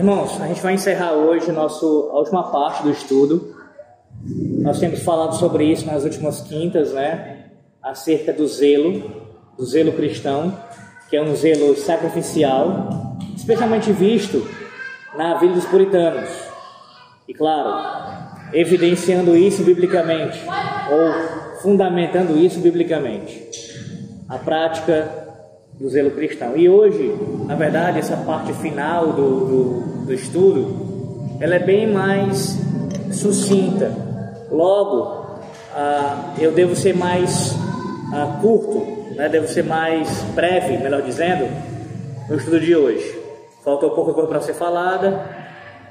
Irmãos, a gente vai encerrar hoje nosso, a última parte do estudo. Nós temos falado sobre isso nas últimas quintas, né? Acerca do zelo, do zelo cristão, que é um zelo sacrificial, especialmente visto na vida dos puritanos. E claro, evidenciando isso biblicamente, ou fundamentando isso biblicamente. A prática do zelo cristão. E hoje, na verdade, essa parte final do, do, do estudo, ela é bem mais sucinta. Logo, ah, eu devo ser mais ah, curto, né? devo ser mais breve, melhor dizendo, no estudo de hoje. Faltou pouca coisa para ser falada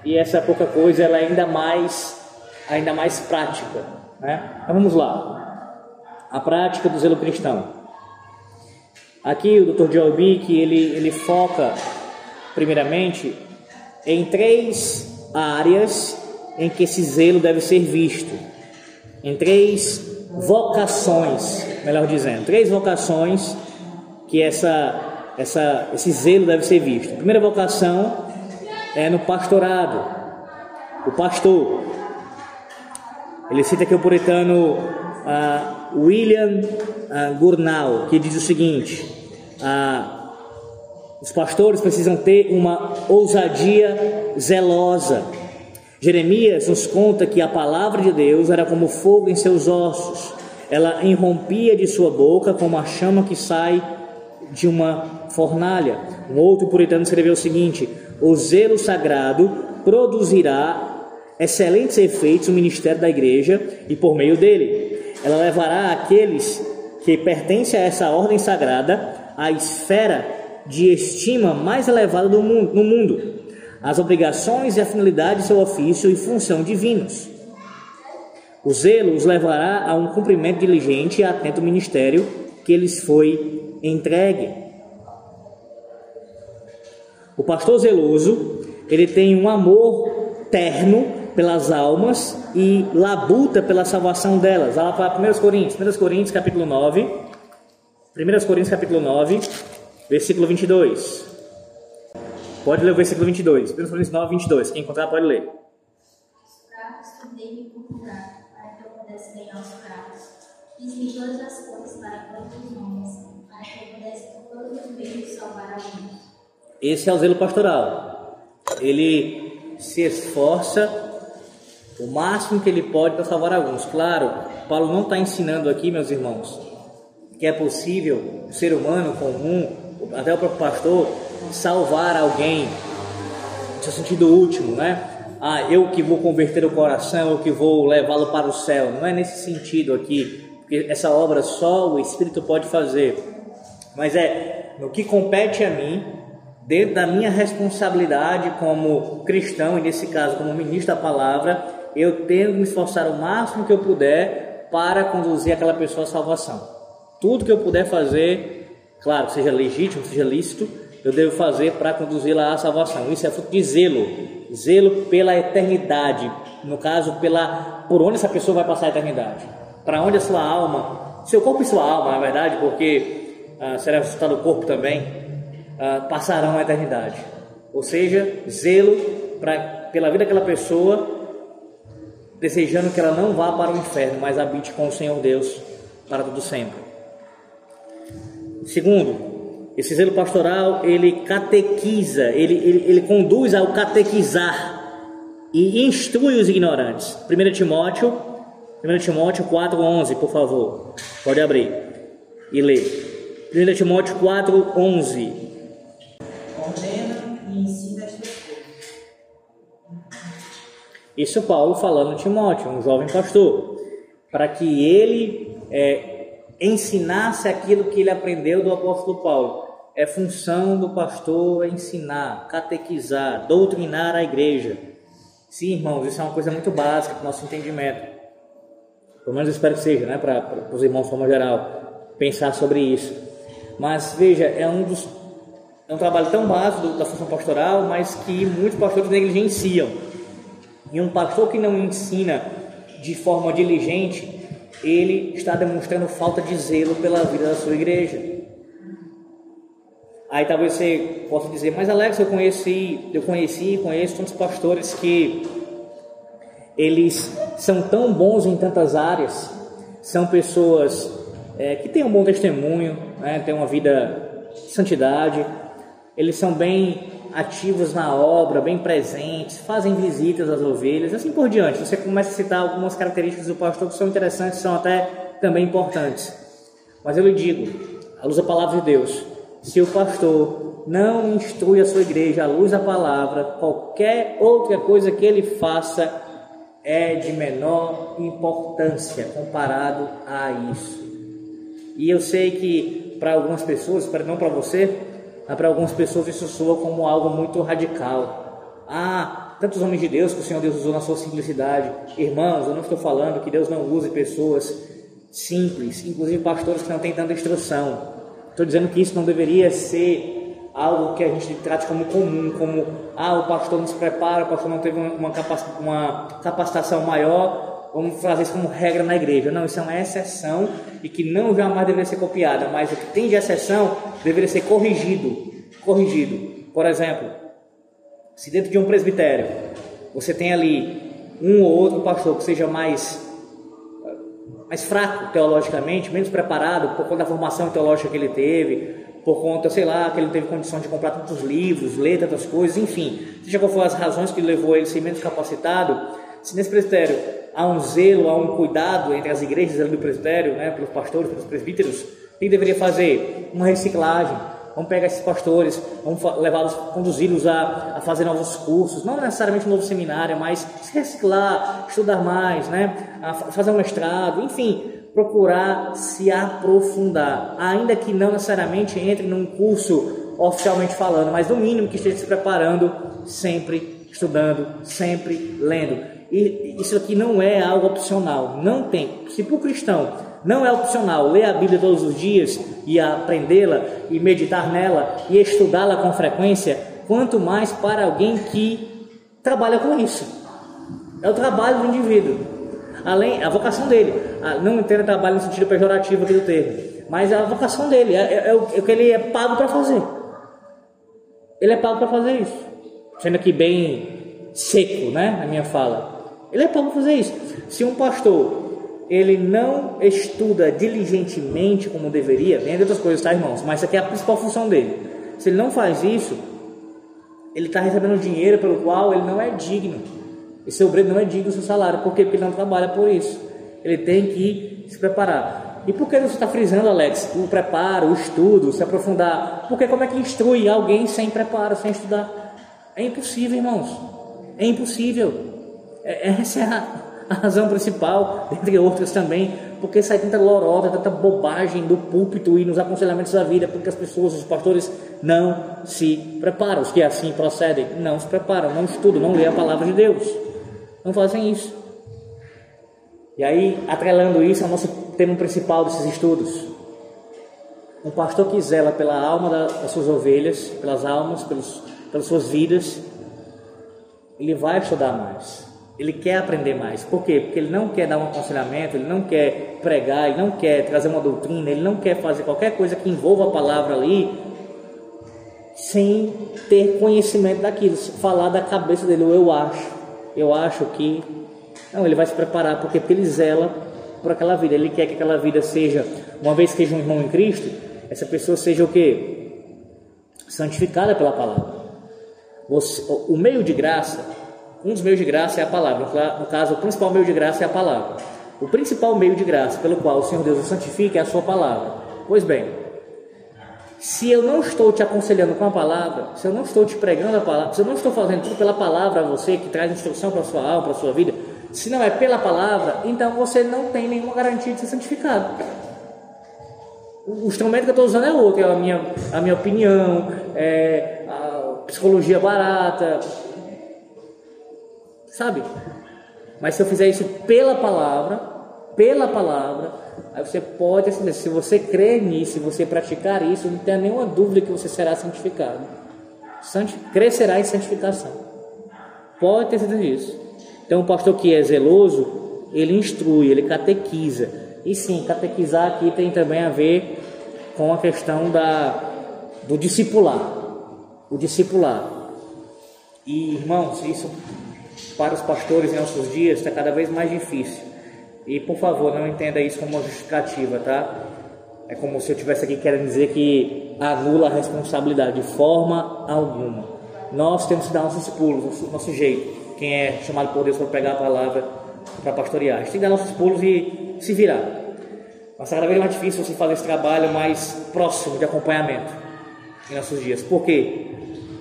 e essa pouca coisa ela é ainda mais, ainda mais prática. Né? Então vamos lá. A prática do zelo cristão. Aqui o Dr. Joe Bick, ele, ele foca primeiramente em três áreas em que esse zelo deve ser visto. Em três vocações, melhor dizendo, três vocações que essa, essa, esse zelo deve ser visto. A primeira vocação é no pastorado, o pastor. Ele cita aqui o puritano uh, William uh, Gurnall, que diz o seguinte: uh, os pastores precisam ter uma ousadia zelosa. Jeremias nos conta que a palavra de Deus era como fogo em seus ossos, ela irrompia de sua boca como a chama que sai de uma fornalha. Um outro puritano escreveu o seguinte: o zelo sagrado produzirá excelentes efeitos no ministério da igreja e por meio dele ela levará aqueles que pertencem a essa ordem sagrada à esfera de estima mais elevada do mundo, no mundo, as obrigações e a finalidade de seu ofício e função divinos. O zelo os levará a um cumprimento diligente e atento ministério que lhes foi entregue. O pastor zeloso, ele tem um amor terno pelas almas e labuta pela salvação delas. Ela fala 1 Coríntios, 1 Coríntios capítulo 9, 1 Coríntios capítulo 9, versículo 22. Pode ler o versículo 22, 1 Coríntios 9, 22. Quem encontrar pode ler. para que eu pudesse ganhar os Fiz-me todas as coisas para os homens, para que eu pudesse por todos os meios salvar a Esse é o zelo pastoral. Ele se esforça o máximo que ele pode para salvar alguns. Claro, Paulo não está ensinando aqui, meus irmãos, que é possível o ser humano comum, até o próprio pastor, salvar alguém no seu sentido último, né? Ah, eu que vou converter o coração, eu que vou levá-lo para o céu. Não é nesse sentido aqui, porque essa obra só o Espírito pode fazer. Mas é no que compete a mim, dentro da minha responsabilidade como cristão, e nesse caso como ministro da palavra, eu tenho que me esforçar o máximo que eu puder para conduzir aquela pessoa à salvação. Tudo que eu puder fazer, claro, seja legítimo, seja lícito, eu devo fazer para conduzi-la à salvação. Isso é fruto de zelo, zelo pela eternidade. No caso, pela por onde essa pessoa vai passar a eternidade, para onde a sua alma, seu corpo e sua alma, na verdade, porque ah, será resultado o corpo também, ah, passarão a eternidade. Ou seja, zelo pra, pela vida daquela pessoa desejando que ela não vá para o inferno, mas habite com o Senhor Deus para todo sempre. Segundo, esse zelo pastoral ele catequiza, ele, ele, ele conduz ao catequizar e instrui os ignorantes. 1 Timóteo, 1 Timóteo 4:11, por favor. Pode abrir e ler. 1 Timóteo 4:11. Isso Paulo falando a Timóteo, um jovem pastor, para que ele é, ensinasse aquilo que ele aprendeu do apóstolo Paulo. É função do pastor ensinar, catequizar, doutrinar a igreja. Sim, irmãos, isso é uma coisa muito básica para o nosso entendimento. Pelo menos espero que seja, né, para, para os irmãos de forma geral, pensar sobre isso. Mas veja, é um dos é um trabalho tão básico da função pastoral, mas que muitos pastores negligenciam. E um pastor que não ensina de forma diligente, ele está demonstrando falta de zelo pela vida da sua igreja. Aí talvez você possa dizer, mas Alex, eu conheci, eu conheci e conheço tantos pastores que eles são tão bons em tantas áreas, são pessoas é, que têm um bom testemunho, né, têm uma vida de santidade, eles são bem ativos na obra, bem presentes, fazem visitas às ovelhas, assim por diante. Você começa a citar algumas características do pastor que são interessantes, são até também importantes. Mas eu lhe digo, à luz da palavra de Deus, se o pastor não instrui a sua igreja à luz da palavra, qualquer outra coisa que ele faça é de menor importância comparado a isso. E eu sei que para algumas pessoas, não para você, para algumas pessoas isso soa como algo muito radical. Ah, tantos homens de Deus que o Senhor Deus usou na sua simplicidade. Irmãos, eu não estou falando que Deus não use pessoas simples, inclusive pastores que não têm tanta instrução. Estou dizendo que isso não deveria ser algo que a gente trate como comum, como ah, o pastor não se prepara, o pastor não teve uma capacitação maior, vamos fazer isso como regra na igreja. Não, isso é uma exceção e que não jamais deveria ser copiada, mas o que tem de exceção deveria ser corrigido. Corrigido. Por exemplo, se dentro de um presbitério você tem ali um ou outro pastor que seja mais mais fraco teologicamente, menos preparado por conta da formação teológica que ele teve, por conta, sei lá, que ele teve condição de comprar tantos livros, ler tantas coisas, enfim, seja qual for as razões que levou ele a ser menos capacitado, se nesse presbitério há um zelo, há um cuidado entre as igrejas ali do presbitério, né, pelos pastores, pelos presbíteros, o que deveria fazer? Uma reciclagem, Vamos pegar esses pastores, vamos levá-los, conduzi-los a, a fazer novos cursos, não necessariamente um novo seminário, mas se reciclar, estudar mais, né? A fazer um mestrado, enfim, procurar se aprofundar, ainda que não necessariamente entre num curso oficialmente falando, mas no mínimo que esteja se preparando, sempre estudando, sempre lendo. E isso aqui não é algo opcional, não tem. Se para o cristão não é opcional ler a Bíblia todos os dias e aprendê-la e meditar nela e estudá-la com frequência, quanto mais para alguém que trabalha com isso. É o trabalho do indivíduo. Além, a vocação dele. Não entenda trabalho no sentido pejorativo aqui do termo, mas é a vocação dele, é, é, é é o que ele é pago para fazer. Ele é pago para fazer isso. Sendo aqui bem seco, né? A minha fala. Ele é para fazer isso. Se um pastor ele não estuda diligentemente como deveria, vem de outras coisas, tá, irmãos? Mas isso aqui é a principal função dele. Se ele não faz isso, ele está recebendo dinheiro pelo qual ele não é digno. Esse obreiro não é digno do seu salário. Por quê? Porque ele não trabalha por isso. Ele tem que se preparar. E por que você está frisando, Alex? O preparo, o estudo, se aprofundar. Porque como é que instrui alguém sem preparo, sem estudar? É impossível, irmãos. É impossível. É, essa é a, a razão principal, dentre outras também, porque sai tanta lorota, tanta bobagem do púlpito e nos aconselhamentos da vida, porque as pessoas, os pastores, não se preparam. Os que assim procedem, não se preparam, não estudam, não lêem a palavra de Deus. Não fazem isso. E aí, atrelando isso ao nosso tema principal desses estudos. Um pastor que zela pela alma das suas ovelhas, pelas almas, pelos, pelas suas vidas, ele vai estudar mais. Ele quer aprender mais. Por quê? Porque ele não quer dar um aconselhamento, ele não quer pregar, ele não quer trazer uma doutrina, ele não quer fazer qualquer coisa que envolva a palavra ali sem ter conhecimento daquilo, falar da cabeça dele, eu acho, eu acho que. Não, ele vai se preparar, porque, porque ele zela por aquela vida, ele quer que aquela vida seja, uma vez que seja um irmão em Cristo, essa pessoa seja o que? Santificada pela palavra. Você, o meio de graça um dos meios de graça é a palavra. No caso, o principal meio de graça é a palavra. O principal meio de graça pelo qual o Senhor Deus o santifica é a sua palavra. Pois bem, se eu não estou te aconselhando com a palavra, se eu não estou te pregando a palavra, se eu não estou fazendo tudo pela palavra a você, que traz instrução para a sua alma, para a sua vida, se não é pela palavra, então você não tem nenhuma garantia de ser santificado. O instrumento que eu estou usando é outro, é a minha, a minha opinião, é a psicologia barata, sabe? Mas se eu fizer isso pela palavra, pela palavra, aí você pode, assim, se você crer nisso, se você praticar isso, não tenha nenhuma dúvida que você será santificado. Santi crescerá em santificação. Pode ter certeza disso. Então, o pastor que é zeloso, ele instrui, ele catequiza. E sim, catequizar aqui tem também a ver com a questão da, do discipular. O discipular. E, irmãos, isso para os pastores em nossos dias está cada vez mais difícil. E, por favor, não entenda isso como uma justificativa, tá? É como se eu tivesse aqui querendo dizer que anula a responsabilidade de forma alguma. Nós temos que dar nossos pulos, nosso, nosso jeito. Quem é chamado por Deus para pregar a palavra, para pastorear. A gente tem que dar nossos pulos e se virar. Mas cada vez mais difícil você fazer esse trabalho mais próximo de acompanhamento em nossos dias. Por quê?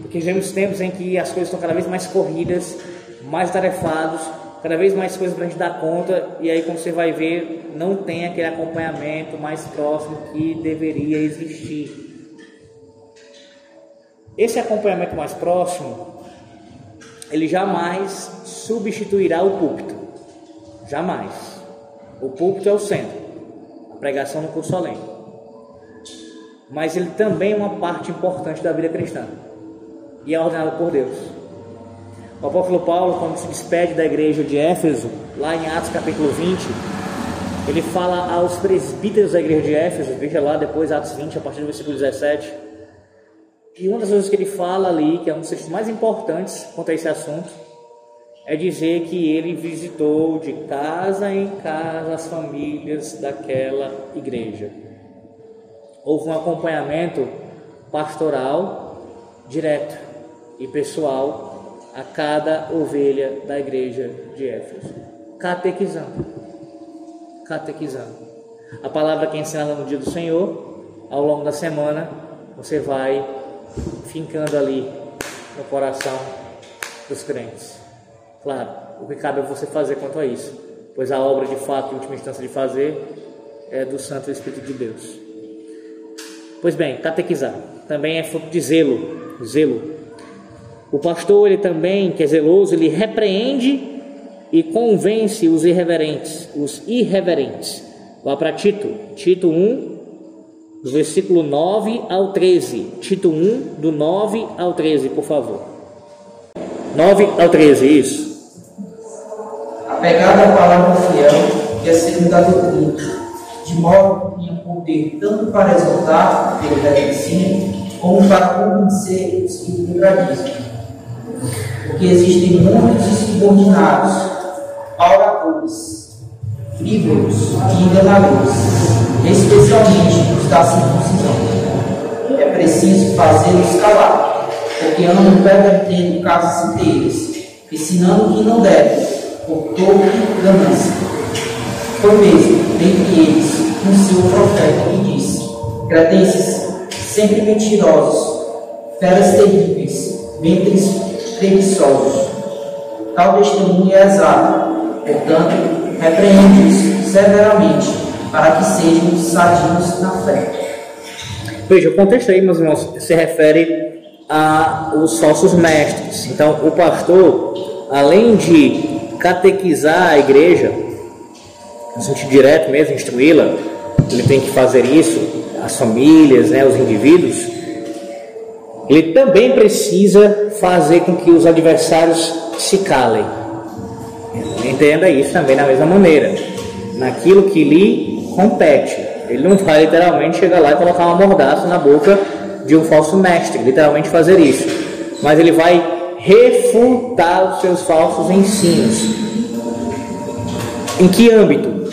Porque vivemos tempos em que as coisas estão cada vez mais corridas, mais tarefados, cada vez mais coisas para a gente dar conta, e aí quando você vai ver, não tem aquele acompanhamento mais próximo que deveria existir. Esse acompanhamento mais próximo, ele jamais substituirá o púlpito. Jamais. O púlpito é o centro. A pregação no curso além. Mas ele também é uma parte importante da vida cristã. E é ordenado por Deus. O apóstolo Paulo, quando se despede da igreja de Éfeso, lá em Atos capítulo 20, ele fala aos presbíteros da igreja de Éfeso, veja lá depois Atos 20, a partir do versículo 17. E uma das coisas que ele fala ali, que é um dos textos mais importantes quanto a esse assunto, é dizer que ele visitou de casa em casa as famílias daquela igreja. Houve um acompanhamento pastoral direto e pessoal a cada ovelha da igreja de Éfeso, catequizando. Catequizando. A palavra que é ensinada no dia do Senhor, ao longo da semana, você vai fincando ali no coração dos crentes. Claro, o que cabe a você fazer quanto a isso, pois a obra de fato, em última instância, de fazer é do Santo Espírito de Deus. Pois bem, catequizar também é fruto de zelo, zelo. O pastor, ele também, que é zeloso, ele repreende e convence os irreverentes, os irreverentes. Vá para Tito, Tito 1, do versículo 9 ao 13. Tito 1, do 9 ao 13, por favor. 9 ao 13, isso apegado à palavra fiel e a segundo a doutrina, de modo que tenha poder tanto para exaltar pelo reconhecimento, como para convencer os que contradizem. Porque existem muitos insubordinados, oradores, frívolos e enganadores, especialmente os da circuncisão. É preciso fazê-los calar, porque andam pervertendo casas inteiras, ensinando que não devem por toda ganância. Foi mesmo, dentre eles, um seu profeta que disse: Cretenses, sempre mentirosos, feras terríveis, ventres preguiçosos. Tal testemunho é exato, portanto, repreende-os severamente, para que sejam sadios na fé. Veja, o contexto aí, meus irmãos, se refere aos falsos mestres. Então, o pastor, além de catequizar a igreja, no sentido direto mesmo, instruí-la, ele tem que fazer isso, as famílias, né, os indivíduos, ele também precisa fazer com que os adversários se calem. Entenda isso também da mesma maneira, naquilo que lhe compete. Ele não vai literalmente chegar lá e colocar uma mordaça na boca de um falso mestre, literalmente fazer isso. Mas ele vai refutar os seus falsos ensinos. Em que âmbito?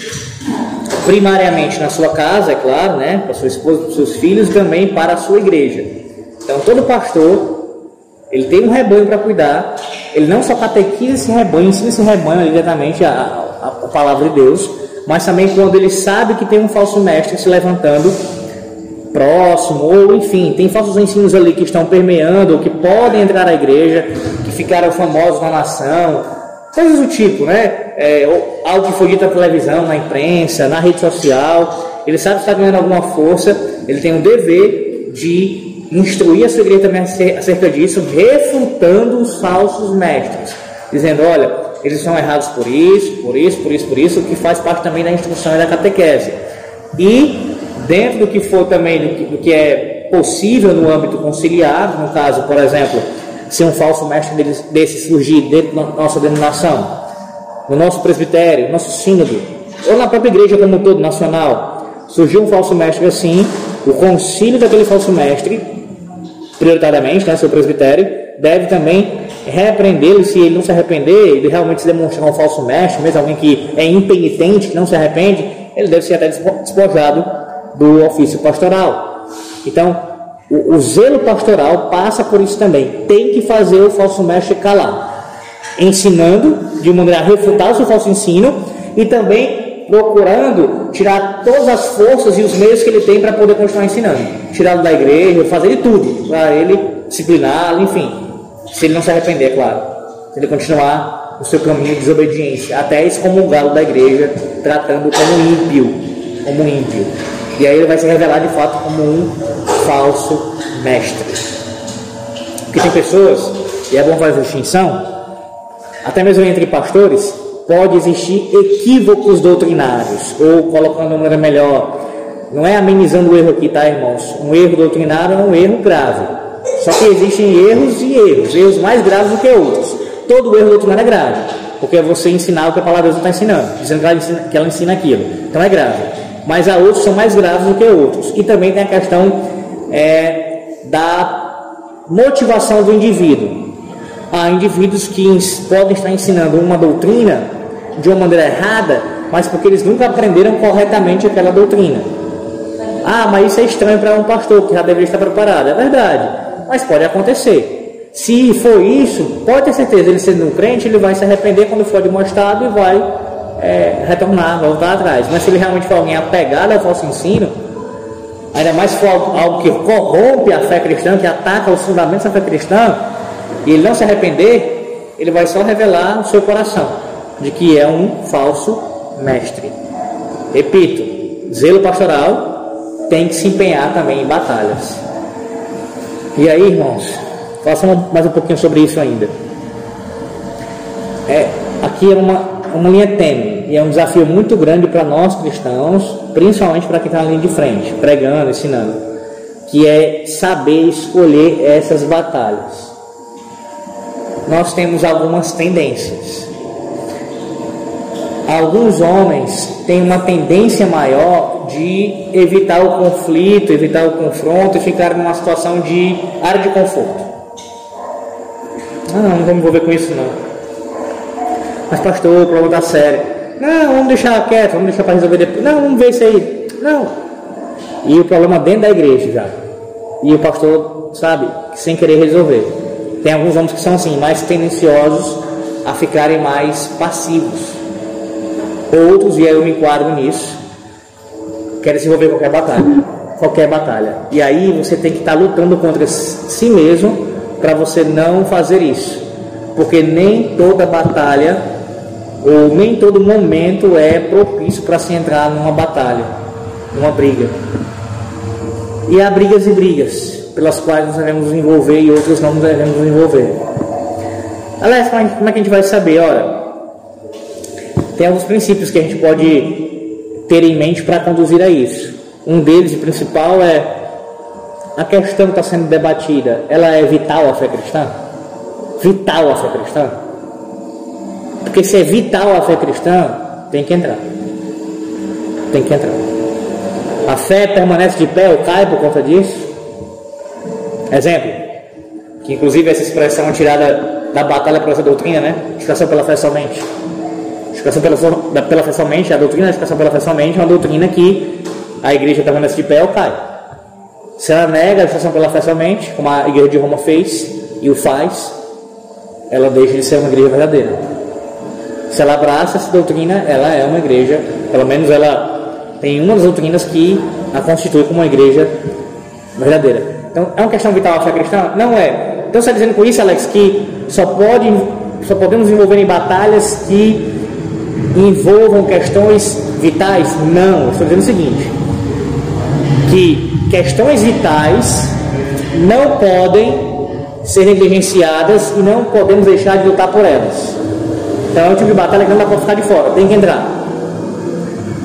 Primariamente na sua casa, é claro, né, para sua esposa, para seus filhos, também para a sua igreja. Então, todo pastor, ele tem um rebanho para cuidar, ele não só catequiza esse rebanho, ensina esse rebanho diretamente a, a, a palavra de Deus, mas também quando ele sabe que tem um falso mestre se levantando, próximo, ou enfim, tem falsos ensinos ali que estão permeando, ou que podem entrar na igreja, que ficaram famosos na nação, coisas do tipo, né? É, algo que foi dito na televisão, na imprensa, na rede social. Ele sabe que está ganhando alguma força, ele tem o dever de instruir a sua igreja também acerca disso, refutando os falsos mestres, dizendo: olha, eles são errados por isso, por isso, por isso, por isso, o que faz parte também da instrução e da catequese. E dentro do que for também do que, é possível no âmbito conciliar, no caso, por exemplo, se um falso mestre desse surgir dentro da nossa denominação, no nosso presbitério, no nosso sínodo, ou na própria igreja como um todo, nacional, surgiu um falso mestre assim, o concílio daquele falso mestre prioritariamente, né, seu presbitério, deve também repreendê-lo se ele não se arrepender, ele realmente se demonstrar um falso mestre, mesmo alguém que é impenitente, que não se arrepende, ele deve ser até despojado do ofício pastoral. Então, o, o zelo pastoral passa por isso também. Tem que fazer o falso mestre calar, ensinando de maneira a refutar o seu falso ensino e também procurando tirar todas as forças e os meios que ele tem para poder continuar ensinando. Tirá-lo da igreja, fazer de tudo para ele discipliná-lo, enfim. Se ele não se arrepender, é claro. Se ele continuar no seu caminho de desobediência, até excomungá-lo da igreja, tratando como ímpio, como ímpio. E aí ele vai se revelar de fato como um falso mestre. Porque tem pessoas, e é bom fazer distinção, até mesmo entre pastores, pode existir equívocos doutrinários, ou colocando de maneira melhor, não é amenizando o erro aqui, tá, irmãos? Um erro doutrinário é um erro grave. Só que existem erros e erros, erros mais graves do que outros. Todo erro doutrinário é grave, porque é você ensinar o que a palavra de Deus está ensinando, dizendo que ela, ensina, que ela ensina aquilo. Então é grave. Mas há outros que são mais graves do que outros. E também tem a questão é, da motivação do indivíduo. Há indivíduos que podem estar ensinando uma doutrina de uma maneira errada, mas porque eles nunca aprenderam corretamente aquela doutrina. Ah, mas isso é estranho para um pastor que já deveria estar preparado. É verdade mas pode acontecer. Se for isso, pode ter certeza, ele sendo um crente, ele vai se arrepender quando for demonstrado e vai é, retornar, voltar atrás. Mas se ele realmente for alguém apegado ao falso ensino, ainda mais for algo que corrompe a fé cristã, que ataca os fundamentos da fé cristã, e ele não se arrepender, ele vai só revelar o seu coração de que é um falso mestre. Repito, zelo pastoral tem que se empenhar também em batalhas. E aí, irmãos, faça mais um pouquinho sobre isso ainda. É, aqui é uma, uma linha tênue e é um desafio muito grande para nós cristãos, principalmente para quem está na linha de frente, pregando, ensinando, que é saber escolher essas batalhas. Nós temos algumas tendências. Alguns homens têm uma tendência maior de evitar o conflito, evitar o confronto e ficar numa situação de área de conforto. Ah, não, não vou me envolver com isso não. Mas pastor, o problema está sério. Não, vamos deixar quieto, vamos deixar para resolver depois. Não, vamos ver isso aí. Não. E o problema dentro da igreja já. E o pastor, sabe, sem querer resolver. Tem alguns homens que são assim, mais tendenciosos a ficarem mais passivos. Outros, e aí eu me enquadro nisso, querem se envolver em qualquer batalha. Qualquer batalha. E aí você tem que estar lutando contra si mesmo para você não fazer isso. Porque nem toda batalha ou nem todo momento é propício para se entrar numa batalha, numa briga. E há brigas e brigas pelas quais nós devemos nos envolver e outras não devemos nos envolver. Aliás, como é que a gente vai saber? Olha, tem alguns princípios que a gente pode ter em mente para conduzir a isso. Um deles, e principal, é a questão que está sendo debatida, ela é vital à fé cristã? Vital à fé cristã? Porque se é vital à fé cristã, tem que entrar. Tem que entrar. A fé permanece de pé ou cai por conta disso? Exemplo, que inclusive essa expressão é tirada da batalha por essa doutrina, né? Educação pela fé somente justificação pela, pela fé somente, a doutrina da justificação pela fé somente é uma doutrina que a igreja permanece de pé ou cai. Se ela nega a justificação pela fé somente, como a igreja de Roma fez e o faz, ela deixa de ser uma igreja verdadeira. Se ela abraça essa doutrina, ela é uma igreja, pelo menos ela tem uma das doutrinas que a constitui como uma igreja verdadeira. Então, é uma questão vital a fé cristã? Não é. Então, você está dizendo com isso, Alex, que só, pode, só podemos envolver em batalhas que envolvam questões vitais? Não, estou dizendo o seguinte: que questões vitais não podem ser negligenciadas e não podemos deixar de lutar por elas. Então é um tipo de batalha que não dá para ficar de fora, tem que entrar.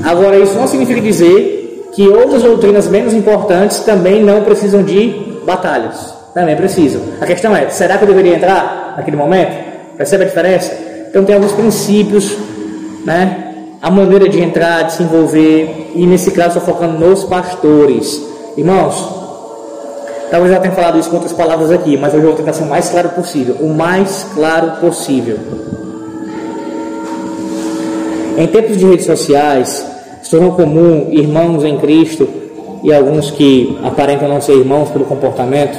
Agora, isso não significa dizer que outras doutrinas menos importantes também não precisam de batalhas. Também precisam. A questão é: será que eu deveria entrar naquele momento? Percebe a diferença? Então, tem alguns princípios né? a maneira de entrar, de se envolver, e nesse caso estou focando nos pastores. Irmãos, Talvez eu já tenha falado isso com outras palavras aqui, mas hoje eu vou tentar ser o mais claro possível. O mais claro possível. Em tempos de redes sociais, se tornou comum irmãos em Cristo e alguns que aparentam não ser irmãos pelo comportamento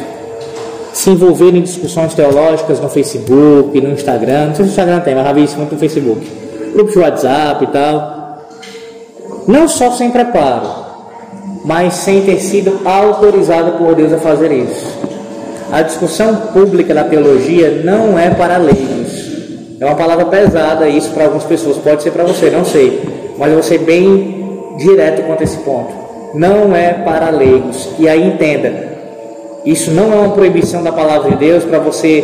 se envolverem em discussões teológicas no Facebook, no Instagram. Não sei se o Instagram tem, mas já vi isso muito no Facebook. Grupos de WhatsApp e tal. Não só sem preparo, mas sem ter sido autorizado por Deus a fazer isso. A discussão pública da teologia não é para leigos. É uma palavra pesada isso para algumas pessoas, pode ser para você, não sei. Mas eu vou ser bem direto quanto a esse ponto. Não é para leigos. E aí entenda, isso não é uma proibição da palavra de Deus para você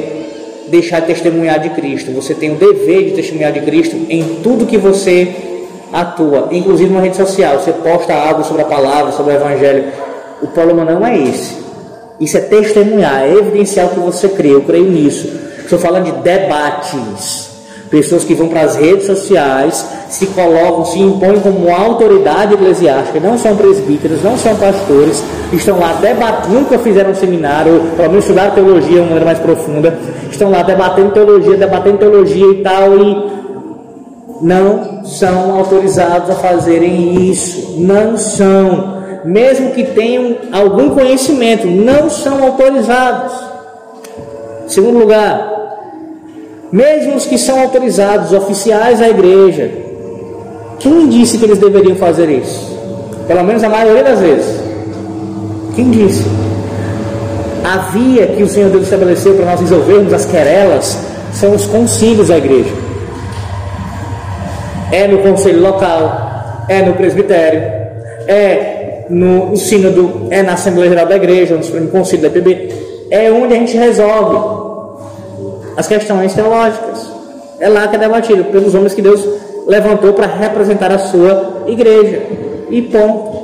deixar de testemunhar de Cristo. Você tem o dever de testemunhar de Cristo em tudo que você atua, inclusive na rede social. Você posta algo sobre a palavra, sobre o evangelho. O problema não é esse. Isso é testemunhar, é evidenciar o que você crê. Eu creio nisso. Estou falando de debates. Pessoas que vão para as redes sociais, se colocam, se impõem como autoridade eclesiástica, não são presbíteros, não são pastores, estão lá debatendo, nunca fizeram um seminário, pelo menos estudaram teologia de uma maneira mais profunda, estão lá debatendo teologia, debatendo teologia e tal, e não são autorizados a fazerem isso, não são, mesmo que tenham algum conhecimento, não são autorizados. Segundo lugar, mesmo os que são autorizados, oficiais da igreja, quem disse que eles deveriam fazer isso? Pelo menos a maioria das vezes. Quem disse? A via que o Senhor Deus estabeleceu para nós resolvermos as querelas são os concílios da igreja. É no conselho local, é no presbitério, é no, no sínodo, é na Assembleia Geral da Igreja, no conselho da IPB. É onde a gente resolve as questões teológicas. É lá que é debatido pelos homens que Deus levantou para representar a sua igreja. E ponto.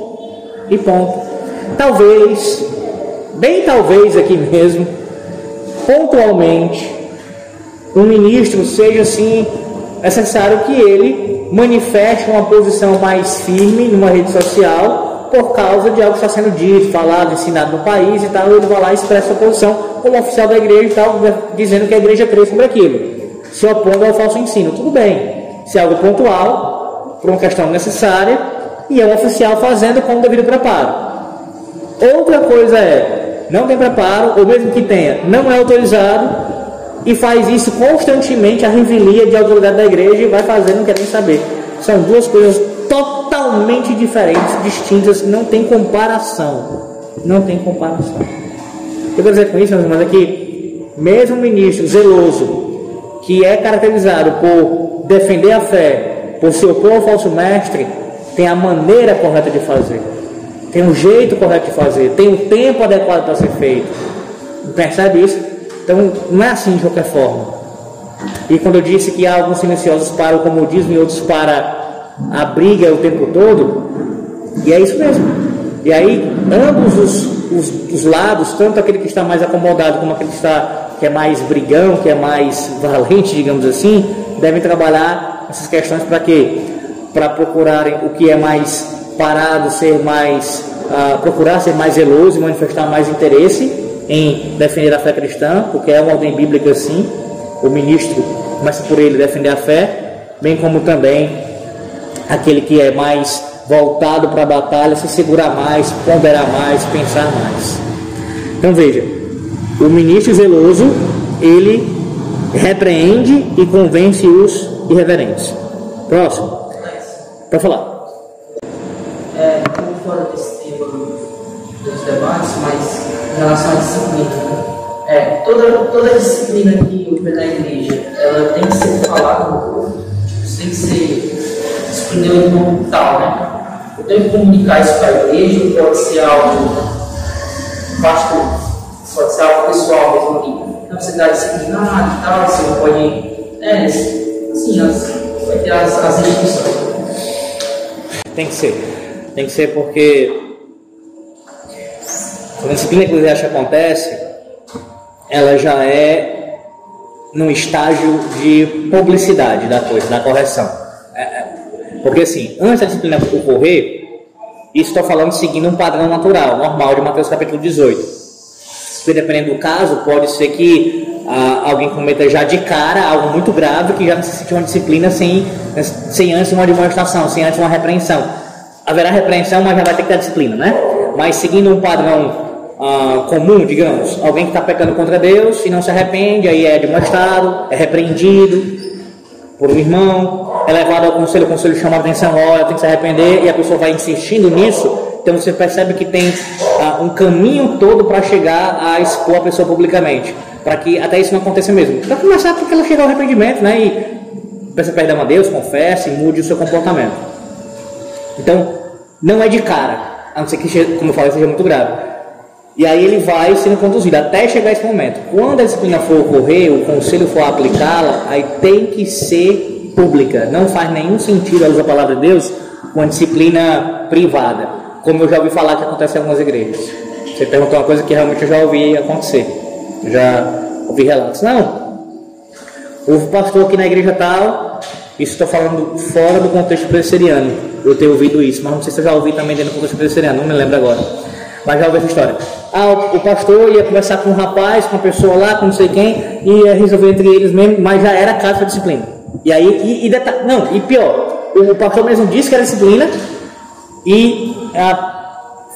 E ponto. Talvez, bem talvez aqui mesmo, pontualmente, um ministro seja assim necessário que ele manifeste uma posição mais firme numa rede social por causa de algo que está sendo dito, falado, ensinado no país e tal, ele vai lá e expressa a posição como oficial da igreja e tal, dizendo que a igreja crê sobre aquilo, se opondo ao falso ensino. Tudo bem, se é algo pontual, por uma questão necessária, e é um oficial fazendo com o devido preparo. Outra coisa é, não tem preparo, ou mesmo que tenha, não é autorizado, e faz isso constantemente a revelia de autoridade da igreja e vai fazendo, não quer nem saber. São duas coisas totalmente diferentes, distintas, não tem comparação. Não tem comparação. Eu quero dizer com isso, mas é que mesmo ministro zeloso, que é caracterizado por defender a fé, por se opor ao falso mestre, tem a maneira correta de fazer, tem o jeito correto de fazer, tem o tempo adequado para ser feito. Percebe isso? Então não é assim de qualquer forma. E quando eu disse que há alguns silenciosos para o comodismo e outros para a briga o tempo todo, e é isso mesmo. E aí ambos os, os, os lados, tanto aquele que está mais acomodado como aquele que está que é mais brigão, que é mais valente, digamos assim, devem trabalhar essas questões para quê? Para procurarem o que é mais parado, ser mais uh, procurar ser mais zeloso e manifestar mais interesse em defender a fé cristã, porque é uma ordem bíblica assim. O ministro começa por ele defender a fé, bem como também aquele que é mais voltado para a batalha, se segurar mais, ponderar mais, pensar mais. Então veja, o ministro zeloso, ele repreende e convence os irreverentes. Próximo. Para falar. É, como fora desse tema dos debates, mas em relação à disciplina. É, toda, toda disciplina que houve na igreja, ela tem que ser falada no povo. Tem que ser disciplina no tal, né? Eu tenho que comunicar isso para a igreja, pode ser algo pastor pode ser algo pessoal mesmo ali. Na você dá disciplinado e tal, você pode. É, sim, as, vai ter as, as restrições. Tem que ser. Tem que ser porque a disciplina eclesiástica acontece, ela já é num estágio de publicidade da coisa, da correção. É, é. porque assim, antes da disciplina ocorrer, isso estou falando seguindo um padrão natural, normal de Mateus capítulo 18 dependendo do caso, pode ser que ah, alguém cometa já de cara algo muito grave que já necessite uma disciplina sem, sem antes uma demonstração, sem antes uma repreensão. Haverá repreensão, mas já vai ter que ter disciplina, né? Mas seguindo um padrão ah, comum, digamos, alguém que está pecando contra Deus e não se arrepende, aí é demonstrado, é repreendido por um irmão, é levado ao conselho, o conselho chama a atenção, olha, tem que se arrepender, e a pessoa vai insistindo nisso, então você percebe que tem ah, um caminho todo para chegar a expor a pessoa publicamente, para que até isso não aconteça mesmo. Para começar, porque ela chega ao arrependimento, né? E peça perdão a Deus, confesse mude o seu comportamento. Então, não é de cara, a não ser que, como eu falei, seja muito grave. E aí ele vai sendo conduzido até chegar esse momento. Quando a disciplina for ocorrer, o conselho for aplicá-la, aí tem que ser pública. Não faz nenhum sentido, a luz da palavra de Deus, uma disciplina privada. Como eu já ouvi falar que acontece em algumas igrejas. Você perguntou uma coisa que realmente eu já ouvi acontecer. Já ouvi relatos. Não. Houve pastor aqui na igreja tal, isso estou falando fora do contexto presbiteriano. Eu tenho ouvido isso, mas não sei se eu já ouvi também dentro do contexto presbiteriano, não me lembro agora. Mas já ouvi essa história. Ah, o, pastor ia conversar com um rapaz, com uma pessoa lá, com não sei quem, ia resolver entre eles mesmo, mas já era caso de disciplina. E aí, e, e detalhe, não, e pior, o, o, pastor mesmo disse que era disciplina, e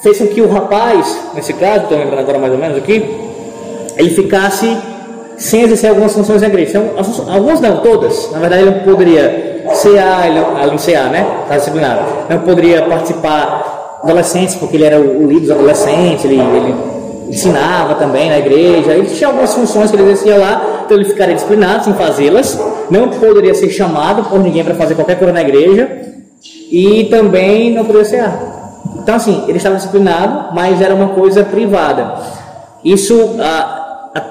fez com que o rapaz, nesse caso, estou lembrando agora mais ou menos aqui, ele ficasse sem exercer algumas funções da igreja. Então, algumas não, todas. Na verdade, ele não poderia CA, ele, de CA, né? Está disciplinado. Não poderia participar adolescentes, porque ele era o líder dos adolescentes, ele, ele ensinava também na igreja, ele tinha algumas funções que ele exercia lá, então ele ficaria disciplinado sem fazê-las, não poderia ser chamado por ninguém para fazer qualquer coisa na igreja e também não poderia ser Então, assim, ele estava disciplinado, mas era uma coisa privada. Isso ah, ah,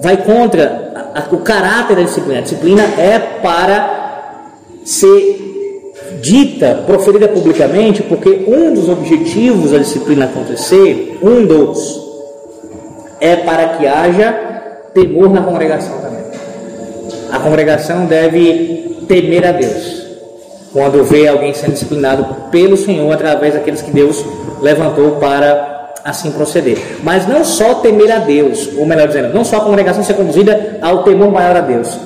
vai contra a, a, o caráter da disciplina. A disciplina é para ser dita, proferida publicamente, porque um dos objetivos da disciplina acontecer, um dos, é para que haja temor na congregação também. A congregação deve temer a Deus quando vê alguém sendo disciplinado pelo Senhor através daqueles que Deus levantou para assim proceder. Mas não só temer a Deus, ou melhor dizendo, não só a congregação ser conduzida ao temor maior a Deus.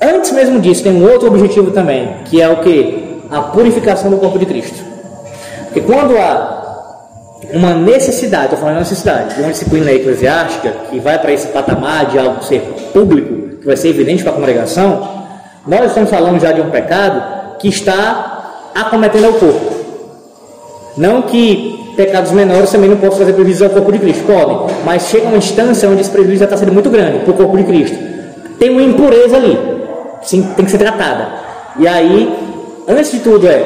Antes mesmo disso, tem um outro objetivo também, que é o que? a purificação do corpo de Cristo. Porque quando há uma necessidade, estou falando de necessidade, de uma disciplina eclesiástica que vai para esse patamar de algo ser público, que vai ser evidente para a congregação, nós estamos falando já de um pecado que está acometendo ao corpo. Não que pecados menores também não possam fazer prejuízo ao corpo de Cristo, podem, mas chega uma instância onde esse prejuízo já está sendo muito grande para o corpo de Cristo. Tem uma impureza ali, sim, tem que ser tratada. E aí Antes de tudo é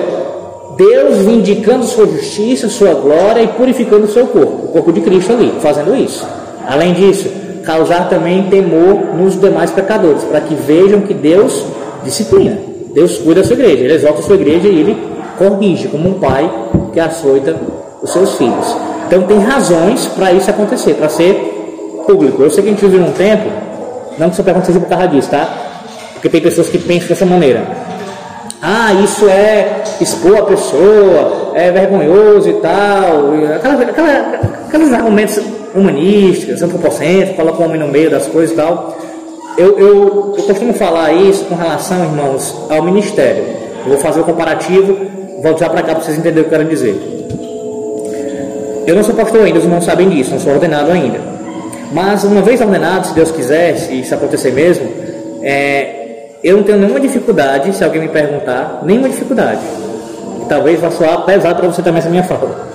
Deus vindicando sua justiça, sua glória e purificando o seu corpo, o corpo de Cristo ali, fazendo isso. Além disso, causar também temor nos demais pecadores, para que vejam que Deus disciplina, Deus cuida da sua igreja, Ele exalta a sua igreja e Ele corrige, como um pai que açoita os seus filhos. Então tem razões para isso acontecer, para ser público. Eu sei que a gente vive num tempo, não que isso seja por causa disso, tá? Porque tem pessoas que pensam dessa maneira ah, isso é expor a pessoa, é vergonhoso e tal, aquela, aquela, aqueles argumentos humanísticos, antropocêntricos, coloca o homem no meio das coisas e tal. Eu, eu, eu costumo falar isso com relação, irmãos, ao ministério. Eu vou fazer o comparativo, vou já para cá para vocês entenderem o que eu quero dizer. Eu não sou pastor ainda, os irmãos sabem disso, não sou ordenado ainda. Mas uma vez ordenado, se Deus quiser, se isso acontecer mesmo, é, eu não tenho nenhuma dificuldade, se alguém me perguntar, nenhuma dificuldade. Talvez vá soar pesado para você também essa minha fala.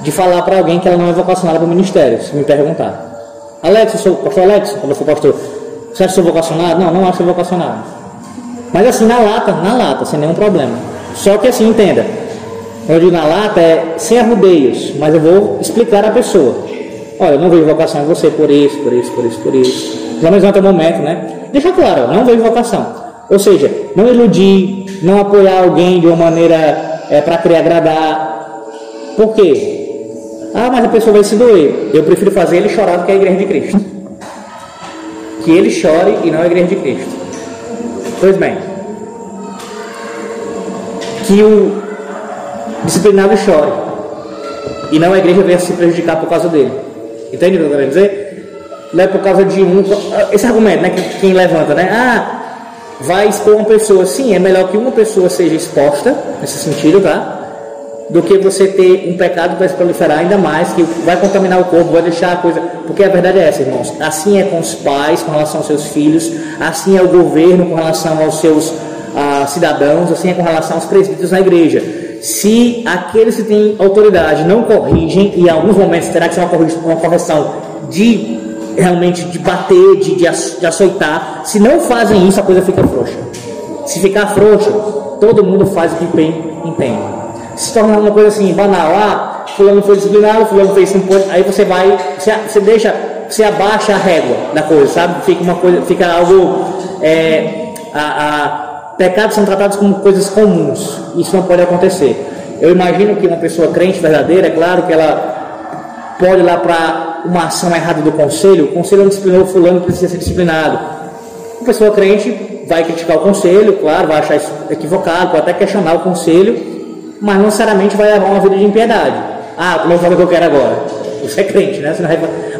De falar para alguém que ela não é vocacionada para o ministério, se me perguntar. Alex, eu sou pastor Alex, quando eu for pastor, você acha que sou vocacionado? Não, não acho que sou vocacionado. Mas assim, na lata, na lata, sem nenhum problema. Só que assim, entenda. Eu digo na lata é sem arrudeios, mas eu vou explicar à pessoa. Olha, eu não vejo vocação em você por isso, por isso, por isso, por isso. Pelo menos até o momento, né? Deixa claro, não vejo vocação. Ou seja, não iludir, não apoiar alguém de uma maneira é, para querer agradar. Por quê? Ah, mas a pessoa vai se doer. Eu prefiro fazer ele chorar do que a igreja de Cristo. Que ele chore e não a igreja de Cristo. Pois bem. Que o disciplinado chore. E não a igreja venha se prejudicar por causa dele. Entende o que eu quero dizer? não é por causa de um. Esse argumento, né? Que quem levanta, né? Ah, vai expor uma pessoa. Sim, é melhor que uma pessoa seja exposta, nesse sentido, tá? Do que você ter um pecado que vai se proliferar ainda mais, que vai contaminar o corpo, vai deixar a coisa. Porque a verdade é essa, irmãos. Assim é com os pais, com relação aos seus filhos, assim é o governo com relação aos seus ah, cidadãos, assim é com relação aos presbíteros na igreja. Se aqueles que têm autoridade não corrigem, e em alguns momentos terá que ser uma correção de realmente de bater, de, de, de açoitar. Se não fazem isso, a coisa fica frouxa. Se ficar frouxa, todo mundo faz o que bem entende. Se torna uma coisa assim, banal, ah, fulano foi disciplinado, fulano fez isso, aí você vai, você, você deixa, você abaixa a régua da coisa, sabe? Fica uma coisa, fica algo, é, a, a, pecados são tratados como coisas comuns, isso não pode acontecer. Eu imagino que uma pessoa crente verdadeira, é claro que ela pode ir lá para uma ação errada do conselho, o conselho não disciplinou fulano precisa ser disciplinado. A pessoa crente vai criticar o conselho, claro, vai achar isso equivocado, pode até questionar o conselho, mas não necessariamente vai levar uma vida de impiedade. Ah, não fazer o que eu quero agora. Isso é crente, né?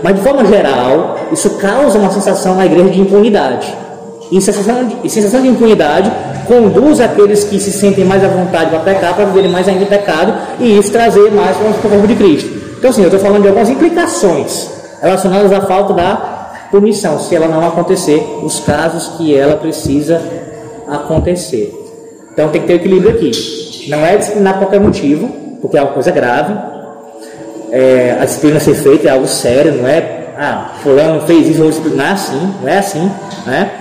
Mas de forma geral, isso causa uma sensação na igreja de impunidade. E sensação de, e sensação de impunidade conduz aqueles que se sentem mais à vontade para pecar para viverem mais ainda pecado e isso trazer mais para o corpo de Cristo. Então, assim, eu estou falando de algumas implicações relacionadas à falta da punição, se ela não acontecer, os casos que ela precisa acontecer. Então, tem que ter equilíbrio aqui. Não é disciplinar por qualquer motivo, porque é uma coisa grave. É, a disciplina ser feita é algo sério, não é, ah, fulano fez isso, vou disciplinar assim, não é assim, né?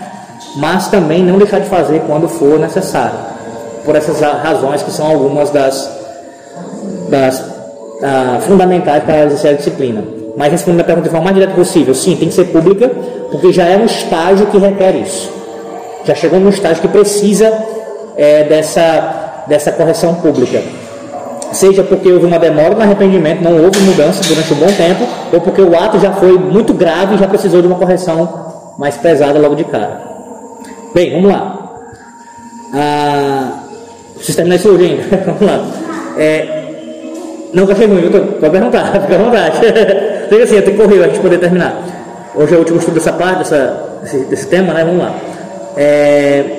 Mas também não deixar de fazer quando for necessário. Por essas razões que são algumas das, das ah, fundamentais para exercer a disciplina. Mas respondendo a pergunta de forma mais direta possível, sim, tem que ser pública, porque já é um estágio que requer isso. Já chegou num estágio que precisa é, dessa, dessa correção pública. Seja porque houve uma demora no arrependimento, não houve mudança durante um bom tempo, ou porque o ato já foi muito grave e já precisou de uma correção mais pesada logo de cara. Bem, vamos lá. Ah, preciso terminar isso hoje ainda. vamos lá. É, não ruim, viu? Pode perguntar, fica à vontade. Tem assim, até correr a gente poder terminar. Hoje é o último estudo dessa parte, dessa, desse, desse tema, né? Vamos lá. É,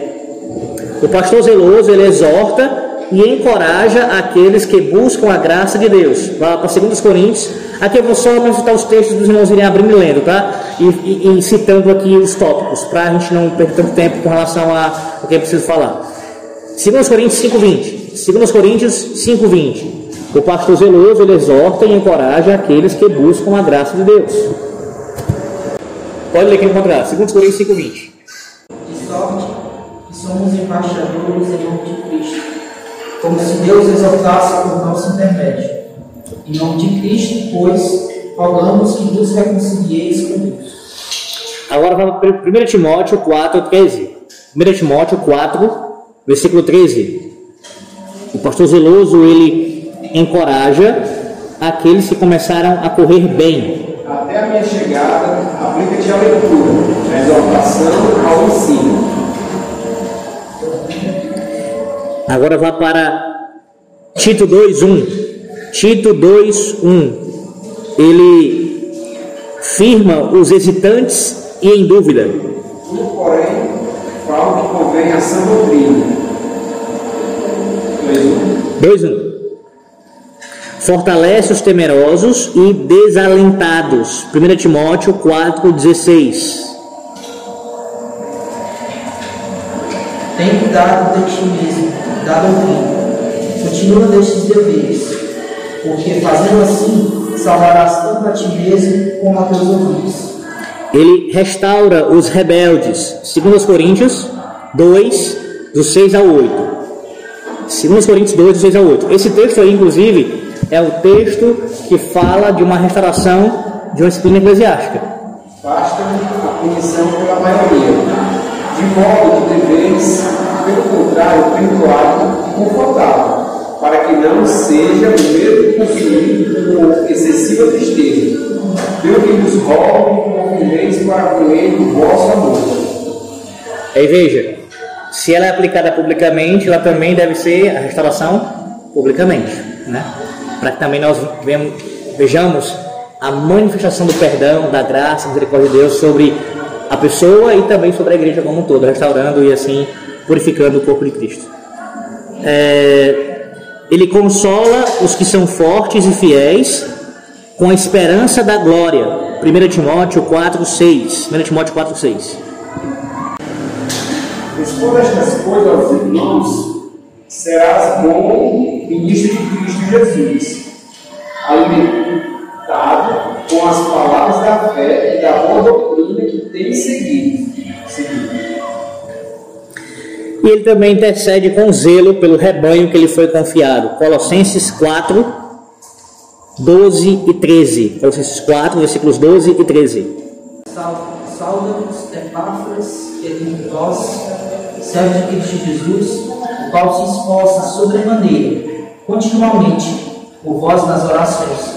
o pastor zeloso, ele exorta e encoraja aqueles que buscam a graça de Deus. Vá para 2 Coríntios. Aqui eu vou só citar os textos dos irmãos irem abrindo e lendo, tá? E, e, e citando aqui os tópicos, para a gente não perder tanto tempo com relação a o que é preciso falar. 2 Coríntios 5,20. 2 Coríntios 5,20. O pastor zeloso ele exorta e encoraja aqueles que buscam a graça de Deus. Pode ler aqui no contrário, 2 Coríntios 5,20. Somos embaixadores em nome de Cristo, como se Deus exaltasse por nosso intermédio. Em nome de Cristo, pois, rogamos que nos reconcilieis com Deus. Agora vamos para 1 Timóteo 4, 13. 1 Timóteo 4, versículo 13. O pastor zeloso, ele encoraja aqueles que começaram a correr bem. Até a minha chegada, aplica-te à leitura, à exortação, ao ensino. Agora vá para Tito 2:1. Tito 2:1. Ele firma os hesitantes e em dúvida. Tu, porém, fala que convém a sã doutrina. 2:1 fortalece os temerosos e desalentados. 1 Timóteo 4,16. Tem cuidado de ti mesmo, doutrina. Continua nestes deveres, porque fazendo assim, salvarás tanto a ti mesmo como a teus ouvintes. Ele restaura os rebeldes. 2 Coríntios 2, do 6 ao 8. 2 Coríntios 2, do 6 ao 8. Esse texto aí, inclusive, é o texto que fala de uma restauração de uma disciplina eclesiástica. Basta a punição pela maioria, de modo que deveis, pelo contrário, perdoado e confortável, para que não seja o mesmo consumido por excessiva tristeza. Deus que nos rogue e confirmeis para com ele o vosso amor. Aí veja, se ela é aplicada publicamente, ela também deve ser a restauração publicamente, né? para que também nós vejamos a manifestação do perdão, da graça, da misericórdia de Deus sobre a pessoa e também sobre a igreja como um todo, restaurando e assim purificando o corpo de Cristo. É, ele consola os que são fortes e fiéis com a esperança da glória. 1 Timóteo 4, 6. 1 Timóteo 4, 6. Responda estas coisas aos irmãos, serás bom ministro de Cristo Jesus, alimentado com as palavras da fé e da boa doutrina que tem seguido. seguido. E ele também intercede com zelo pelo rebanho que lhe foi confiado. Colossenses 4, 12 e 13. Colossenses 4, versículos 12 e 13. Saudamos Epáfras, que é vós, servo de Cristo Jesus, o qual se esforça sobremaneira, continuamente, por vós nas orações,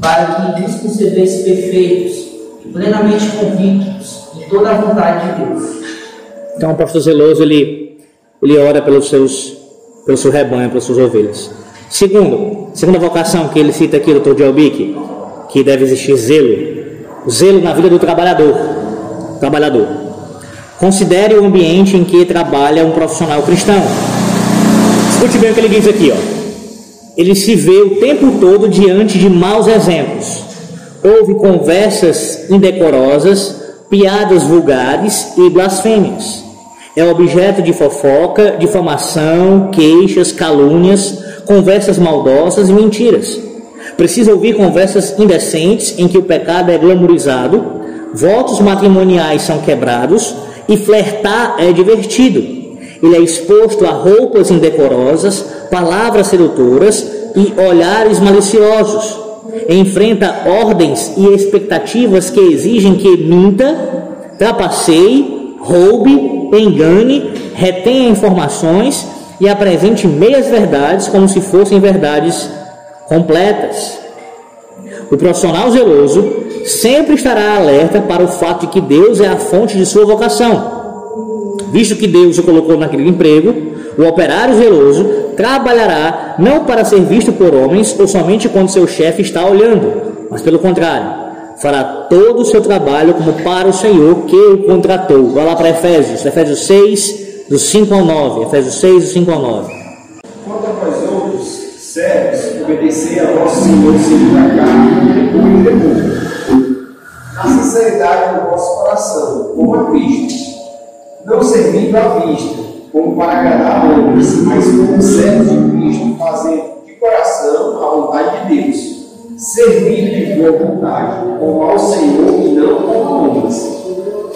para que nos conserveis perfeitos e plenamente convictos em toda a vontade de Deus. Então o pastor zeloso ele, ele ora pelos seus, pelo seu rebanho, pelas suas ovelhas. Segundo, segunda vocação que ele cita aqui, doutor Dialbic, que deve existir zelo. Zelo na vida do trabalhador. Trabalhador. Considere o ambiente em que trabalha um profissional cristão. Escute bem o que ele diz aqui, ó. Ele se vê o tempo todo diante de maus exemplos. Houve conversas indecorosas, piadas vulgares e blasfêmias. É objeto de fofoca, difamação, queixas, calúnias, conversas maldosas e mentiras. Precisa ouvir conversas indecentes em que o pecado é glamorizado, votos matrimoniais são quebrados e flertar é divertido. Ele é exposto a roupas indecorosas, palavras sedutoras e olhares maliciosos enfrenta ordens e expectativas que exigem que minta, trapaceie, roube, engane, retenha informações e apresente meias verdades como se fossem verdades completas. O profissional zeloso sempre estará alerta para o fato de que Deus é a fonte de sua vocação. Visto que Deus o colocou naquele emprego, o operário zeloso trabalhará não para ser visto por homens ou somente quando seu chefe está olhando, mas pelo contrário, fará todo o seu trabalho como para o Senhor que o contratou. Vai lá para Efésios, Efésios 6, do 5 ao 9. Efésios 6, do 5 ao 9. Quanto a vós outros, servos, obedecei a vosso Senhor segundo a carne, depois e depois. Na sinceridade do vosso coração, como a Cristo, não servindo à vista como para agradar homens, mas como servos de Cristo, fazendo de coração a vontade de Deus, servindo de boa vontade, como ao Senhor e não como homens,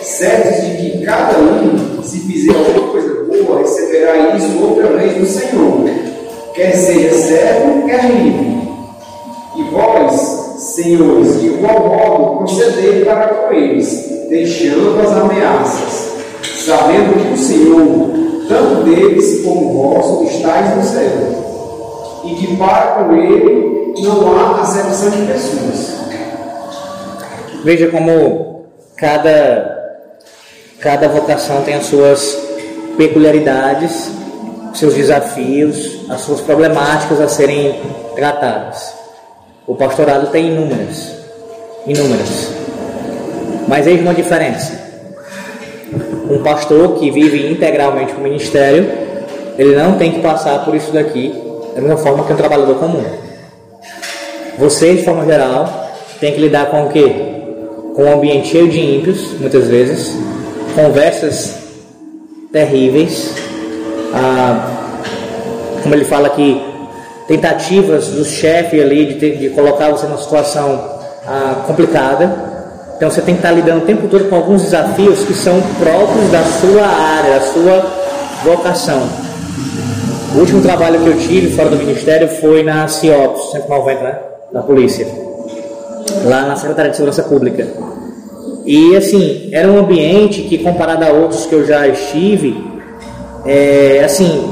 certos de que cada um, se fizer alguma coisa boa, receberá isso outra vez do Senhor, quer seja servo, quer livre. E vós, senhores, de igual modo procedei para com eles, deixando as ameaças, sabendo que o Senhor tanto deles como vós estáis no céu, e que para com ele não há acepção de pessoas. Veja como cada, cada vocação tem as suas peculiaridades, seus desafios, as suas problemáticas a serem tratadas. O pastorado tem inúmeras, inúmeras. Mas eis uma diferença um pastor que vive integralmente o ministério, ele não tem que passar por isso daqui da mesma forma que um trabalhador comum. Você, de forma geral, tem que lidar com o quê? Com um ambiente cheio de ímpios, muitas vezes, conversas terríveis, ah, como ele fala aqui, tentativas do chefe ali de, ter, de colocar você numa situação ah, complicada, então você tem que estar lidando o tempo todo com alguns desafios que são próprios da sua área, da sua vocação. O último trabalho que eu tive fora do ministério foi na CIOPS, 190, né? Da polícia. Lá na Secretaria de Segurança Pública. E assim, era um ambiente que comparado a outros que eu já estive, é, assim,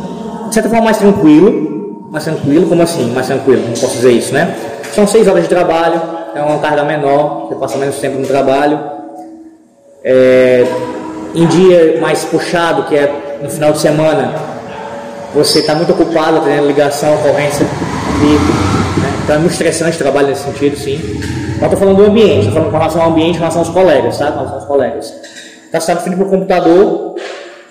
de certa forma mais tranquilo, mais tranquilo, como assim, mais tranquilo, não posso dizer isso, né? São seis horas de trabalho, é uma carga menor, você passa menos tempo no trabalho. É, em dia mais puxado, que é no final de semana, você está muito ocupado, tendo ligação, ocorrência, e, né? Então é muito estressante trabalho nesse sentido, sim. Mas estou falando do ambiente, estou falando com relação ao ambiente, com relação aos colegas, tá? Com relação aos colegas. Está sentado frente para o computador,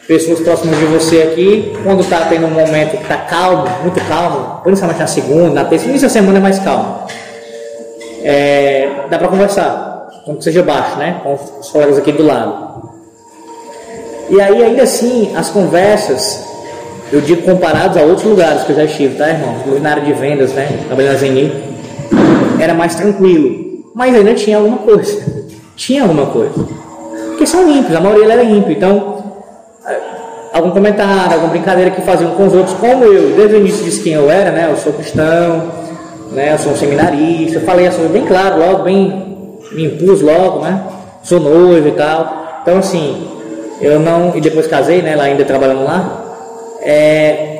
pessoas próximas de você aqui, quando está tendo um momento que está calmo, muito calmo, principalmente na segunda, na terça, início da semana é mais calmo. É, dá para conversar, como que seja baixo, né? Com os colegas aqui do lado. E aí, ainda assim, as conversas, eu digo comparados a outros lugares que eu já estive, tá, irmão? Na área de vendas, né? Trabalhando na Zeni, era mais tranquilo. Mas ainda tinha alguma coisa. Tinha alguma coisa. Porque são ímpios, a maioria era ímpio. Então, algum comentário, alguma brincadeira que faziam com os outros, como eu, desde o início disse quem eu era, né? Eu sou cristão, né? Eu sou um seminarista, eu falei assim bem claro logo, bem me impus logo, né? Sou noivo e tal. Então assim, eu não, e depois casei, né, lá ainda trabalhando lá, é,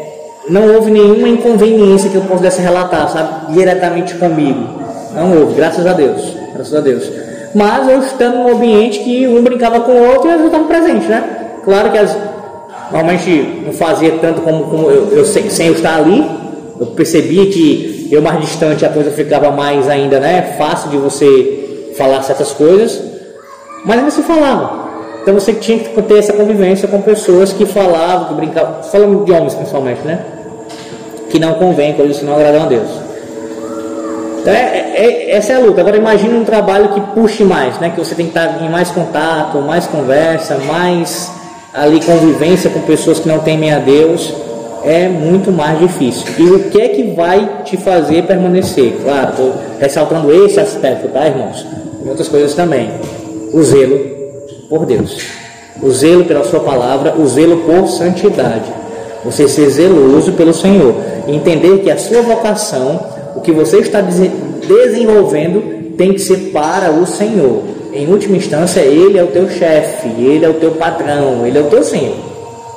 não houve nenhuma inconveniência que eu pudesse relatar, sabe, diretamente comigo. Não houve, graças a Deus, graças a Deus. Mas eu estando num ambiente que um brincava com o outro e eles estavam presentes, né? Claro que as, normalmente não fazia tanto como, como eu, eu, sem eu estar ali, eu percebia que eu mais distante a coisa ficava mais ainda, né? Fácil de você falar certas coisas, mas ainda se falava. Então você tinha que ter essa convivência com pessoas que falavam, que brincavam, falando de homens principalmente, né? Que não convém, coisas que não agradam a Deus. Então, é, é, é, essa é a luta. Agora imagine um trabalho que puxe mais, né? Que você tem que estar em mais contato, mais conversa, mais ali convivência com pessoas que não temem a Deus. É muito mais difícil. E o que é que vai te fazer permanecer? Claro, estou ressaltando esse aspecto, tá, irmãos? E outras coisas também. O zelo por Deus. O zelo pela sua palavra, o zelo por santidade. Você ser zeloso pelo Senhor. Entender que a sua vocação, o que você está desenvolvendo, tem que ser para o Senhor. Em última instância, Ele é o teu chefe, Ele é o teu patrão, Ele é o teu Senhor.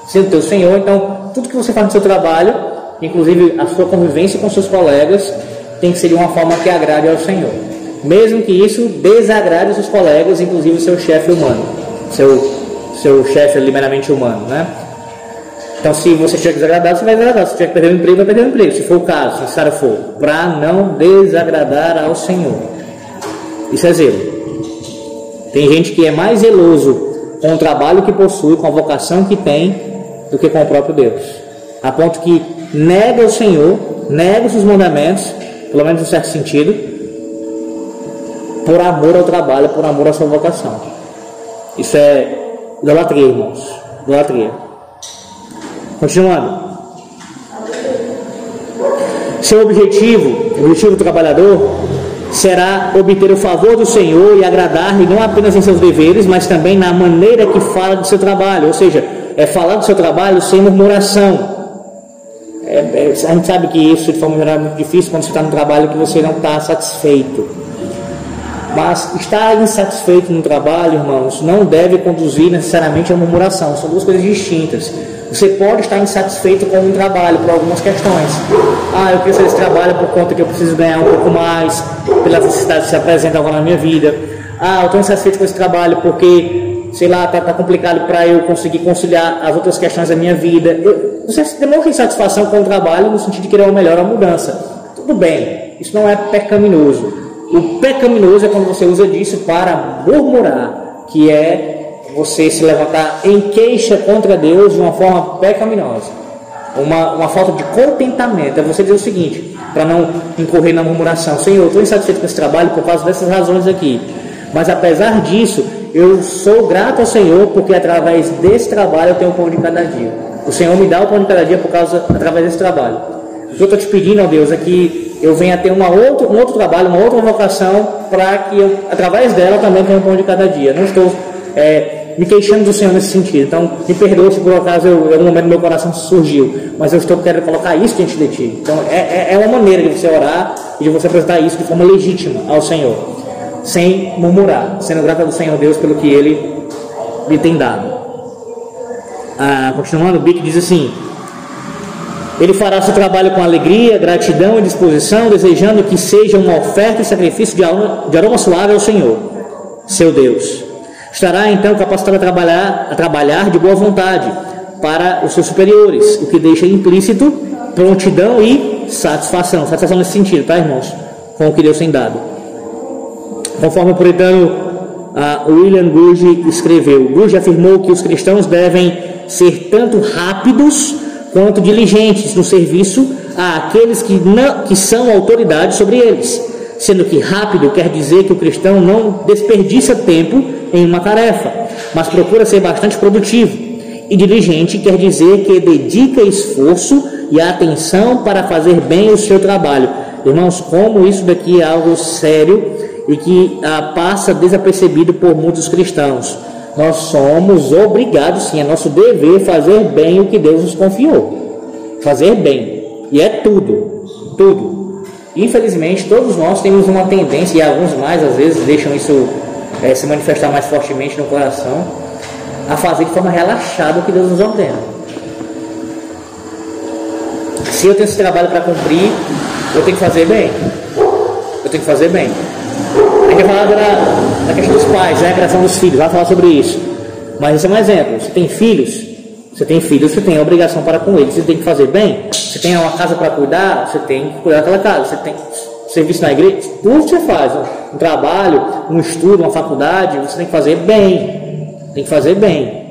Sendo teu Senhor, então, tudo que você faz no seu trabalho, inclusive a sua convivência com seus colegas, tem que ser de uma forma que agrade ao Senhor. Mesmo que isso desagrade os seus colegas, inclusive o seu chefe humano seu, seu chefe meramente humano, né? Então, se você tiver que desagradar, você vai desagradar. Se tiver que perder o emprego, vai perder o emprego. Se for o caso, se necessário for, para não desagradar ao Senhor. Isso é zelo. Tem gente que é mais zeloso com o trabalho que possui, com a vocação que tem, do que com o próprio Deus. A ponto que nega o Senhor, nega os seus mandamentos, pelo menos em certo sentido, por amor ao trabalho, por amor à sua vocação. Isso é idolatria, irmãos. Idolatria. Continuando. Seu objetivo, o objetivo do trabalhador, será obter o favor do Senhor e agradar-lhe não apenas em seus deveres, mas também na maneira que fala do seu trabalho. Ou seja, é falar do seu trabalho sem murmuração. É, é, a gente sabe que isso de forma geral é muito difícil quando você está no trabalho que você não está satisfeito. Mas estar insatisfeito no trabalho, irmãos, não deve conduzir necessariamente a murmuração. São duas coisas distintas. Você pode estar insatisfeito com um trabalho por algumas questões. Ah, eu preciso desse trabalho por conta que eu preciso ganhar um pouco mais, pelas necessidades que se apresentam agora na minha vida. Ah, eu estou insatisfeito com esse trabalho porque, sei lá, está tá complicado para eu conseguir conciliar as outras questões da minha vida. Eu, você demonstra insatisfação com o trabalho no sentido de querer uma melhor, uma mudança. Tudo bem, isso não é pecaminoso. O pecaminoso é quando você usa disso para murmurar, que é você se levantar em queixa contra Deus de uma forma pecaminosa. Uma, uma falta de contentamento. É você dizer o seguinte, para não incorrer na murmuração: Senhor, estou insatisfeito com esse trabalho por causa dessas razões aqui. Mas apesar disso, eu sou grato ao Senhor porque através desse trabalho eu tenho o pão de cada dia. O Senhor me dá o pão de cada dia por causa através desse trabalho. O que eu estou te pedindo, ó Deus, é que eu venha ter uma outra, um outro trabalho, uma outra vocação, para que eu, através dela, também tenha um pão de cada dia. Não estou é, me queixando do Senhor nesse sentido. Então, me perdoe se por acaso eu, em algum momento meu coração surgiu, mas eu estou querendo colocar isso diante de Ti. Então, é, é, é uma maneira de você orar e de você apresentar isso de forma legítima ao Senhor, sem murmurar, sendo grata do Senhor Deus pelo que Ele lhe tem dado. Ah, continuando, o Bic diz assim: ele fará seu trabalho com alegria, gratidão e disposição, desejando que seja uma oferta e sacrifício de aroma, de aroma suave ao Senhor, seu Deus. Estará então capacitado a trabalhar, a trabalhar de boa vontade para os seus superiores, o que deixa implícito prontidão e satisfação. Satisfação nesse sentido, tá, irmãos? com o que Deus tem dado. Conforme o puritano uh, William Gouge escreveu, Gouge afirmou que os cristãos devem ser tanto rápidos quanto diligentes no serviço àqueles que, não, que são autoridade sobre eles. Sendo que rápido quer dizer que o cristão não desperdiça tempo em uma tarefa, mas procura ser bastante produtivo. E diligente quer dizer que dedica esforço e atenção para fazer bem o seu trabalho. Irmãos, como isso daqui é algo sério e que ah, passa desapercebido por muitos cristãos. Nós somos obrigados, sim, é nosso dever fazer bem o que Deus nos confiou. Fazer bem. E é tudo. Tudo. Infelizmente, todos nós temos uma tendência, e alguns mais às vezes deixam isso é, se manifestar mais fortemente no coração, a fazer de forma relaxada o que Deus nos ordena. Se eu tenho esse trabalho para cumprir, eu tenho que fazer bem. Eu tenho que fazer bem. Gente vai falar da, da questão dos pais, né? a criação dos filhos, vai falar sobre isso. Mas esse é um exemplo. Você tem filhos, você tem filhos, você tem a obrigação para com eles, você tem que fazer bem. Você tem uma casa para cuidar, você tem que cuidar daquela casa. Você tem serviço na igreja, tudo que você faz, um trabalho, um estudo, uma faculdade, você tem que fazer bem. Tem que fazer bem.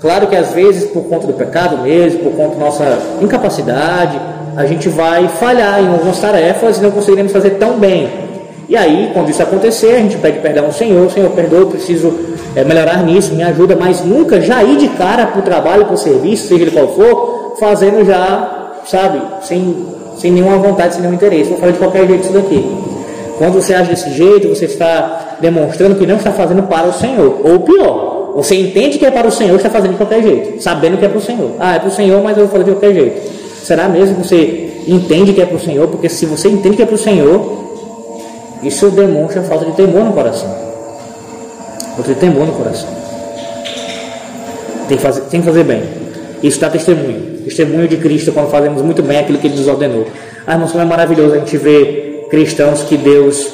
Claro que às vezes, por conta do pecado mesmo, por conta da nossa incapacidade, a gente vai falhar em algumas tarefas e não conseguiremos fazer tão bem. E aí, quando isso acontecer, a gente pede perdão ao Senhor, Senhor, perdoa, eu preciso é, melhorar nisso, me ajuda, mas nunca já ir de cara para o trabalho, para o serviço, seja ele qual for, fazendo já, sabe, sem, sem nenhuma vontade, sem nenhum interesse. Vou falar de qualquer jeito isso daqui. Quando você age desse jeito, você está demonstrando que não está fazendo para o Senhor. Ou pior, você entende que é para o Senhor, está fazendo de qualquer jeito, sabendo que é para o Senhor. Ah, é para o Senhor, mas eu vou fazer de qualquer jeito. Será mesmo que você entende que é para o Senhor? Porque se você entende que é para o Senhor, isso demonstra falta de temor no coração. Falta de temor no coração. Tem que fazer, tem que fazer bem. Isso dá testemunho. Testemunho de Cristo quando fazemos muito bem aquilo que Ele nos ordenou. Ah, irmãos, como é maravilhoso a gente ver cristãos que Deus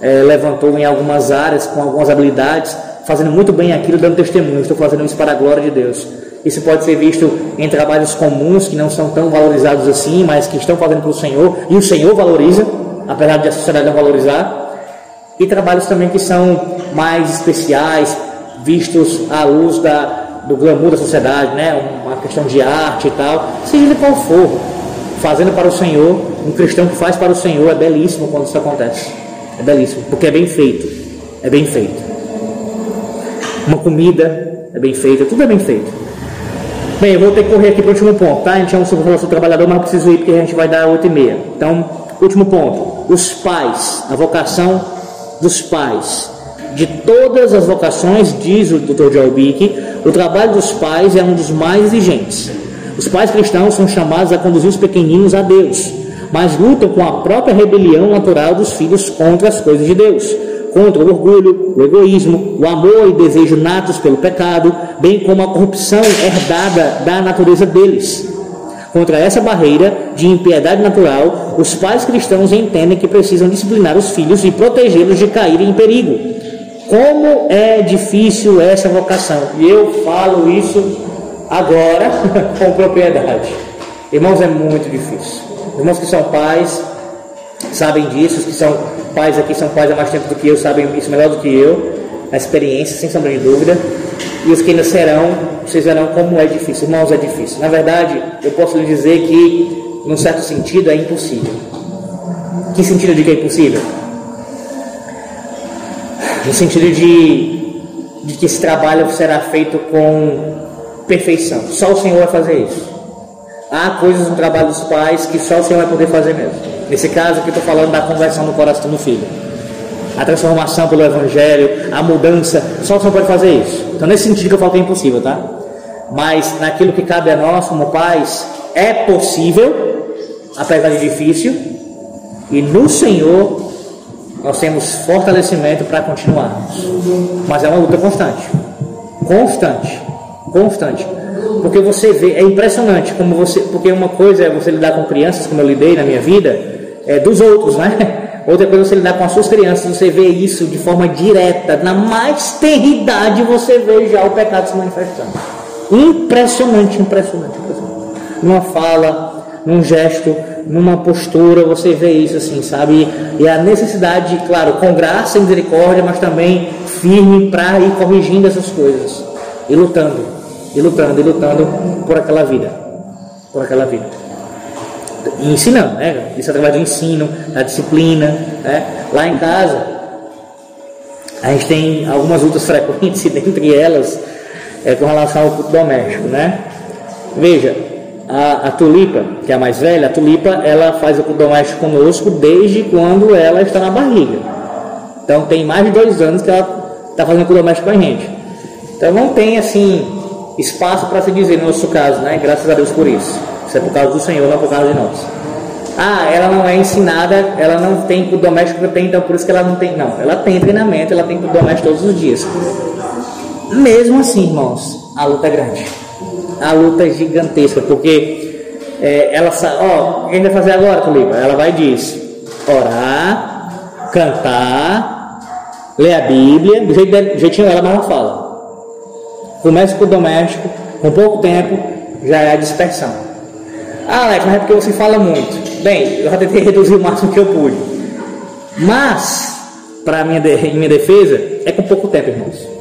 é, levantou em algumas áreas, com algumas habilidades, fazendo muito bem aquilo, dando testemunho. Estou fazendo isso para a glória de Deus. Isso pode ser visto em trabalhos comuns que não são tão valorizados assim, mas que estão fazendo para o Senhor, e o Senhor valoriza apesar de a sociedade não valorizar, e trabalhos também que são mais especiais, vistos à luz da, do glamour da sociedade, né? uma questão de arte e tal, seja qual for, fazendo para o Senhor, um cristão que faz para o Senhor é belíssimo quando isso acontece, é belíssimo, porque é bem feito, é bem feito. Uma comida é bem feita, tudo é bem feito. Bem, eu vou ter que correr aqui para o último ponto, tá? A gente é um sobre relação trabalhador, mas eu preciso ir porque a gente vai dar 8 e meia. Então, Último ponto: os pais, a vocação dos pais. De todas as vocações, diz o Dr. Joel Bick, o trabalho dos pais é um dos mais exigentes. Os pais cristãos são chamados a conduzir os pequeninos a Deus, mas lutam com a própria rebelião natural dos filhos contra as coisas de Deus, contra o orgulho, o egoísmo, o amor e desejo natos pelo pecado, bem como a corrupção herdada da natureza deles. Contra essa barreira de impiedade natural, os pais cristãos entendem que precisam disciplinar os filhos e protegê-los de caírem em perigo. Como é difícil essa vocação? E eu falo isso agora com propriedade. Irmãos, é muito difícil. Irmãos que são pais sabem disso, os que são pais aqui são pais há mais tempo do que eu, sabem isso melhor do que eu, a experiência, sem sombra de dúvida. E os que ainda serão, vocês verão como é difícil. Irmãos, é difícil. Na verdade, eu posso lhe dizer que, num certo sentido, é impossível. Que sentido de que é impossível? No sentido de, de que esse trabalho será feito com perfeição. Só o Senhor vai fazer isso. Há coisas no trabalho dos pais que só o Senhor vai poder fazer mesmo. Nesse caso aqui, estou falando da conversão do coração do filho a transformação pelo Evangelho, a mudança, só Senhor pode fazer isso. Então, nesse sentido que eu falo que é impossível, tá? Mas naquilo que cabe a nós, como pais, é possível, apesar de difícil, e no Senhor nós temos fortalecimento para continuarmos. Mas é uma luta constante. Constante. Constante. Porque você vê, é impressionante como você. Porque uma coisa é você lidar com crianças, como eu lidei na minha vida, é dos outros, né? Outra coisa é você lidar com as suas crianças, você vê isso de forma direta, na mais tenridade você vê já o pecado se manifestando. Impressionante, impressionante, impressionante. Numa fala, num gesto, numa postura, você vê isso assim, sabe? E a necessidade, claro, com graça e misericórdia, mas também firme para ir corrigindo essas coisas e lutando, e lutando, e lutando por aquela vida, por aquela vida. Ensinando, né? Isso através do ensino, da disciplina, né? Lá em casa, a gente tem algumas lutas frequentes, dentre elas é com relação ao culto doméstico, né? Veja, a, a, Tulipa, que é a mais velha, a Tulipa, ela faz o culto doméstico conosco desde quando ela está na barriga. Então tem mais de dois anos que ela está fazendo culto doméstico com a gente. Então não tem assim espaço para se dizer no nosso caso, né? Graças a Deus por isso. Isso é por causa do Senhor, não por causa de nós. Ah, ela não é ensinada, ela não tem culto doméstico tem, então por isso que ela não tem. Não, ela tem treinamento, ela tem culto doméstico todos os dias. Mesmo assim, irmãos, a luta é grande. A luta é gigantesca, porque é, ela sabe, ó, o que a gente vai fazer agora, Tulipa? Ela vai e diz: orar, cantar, ler a Bíblia, do, jeito, do ela, ela fala. Começa com o doméstico, com pouco tempo, já é a dispersão. Ah, Alex, mas é porque você fala muito. Bem, eu já tentei reduzir o máximo que eu pude. Mas, para minha, em minha defesa, é com pouco tempo, irmãos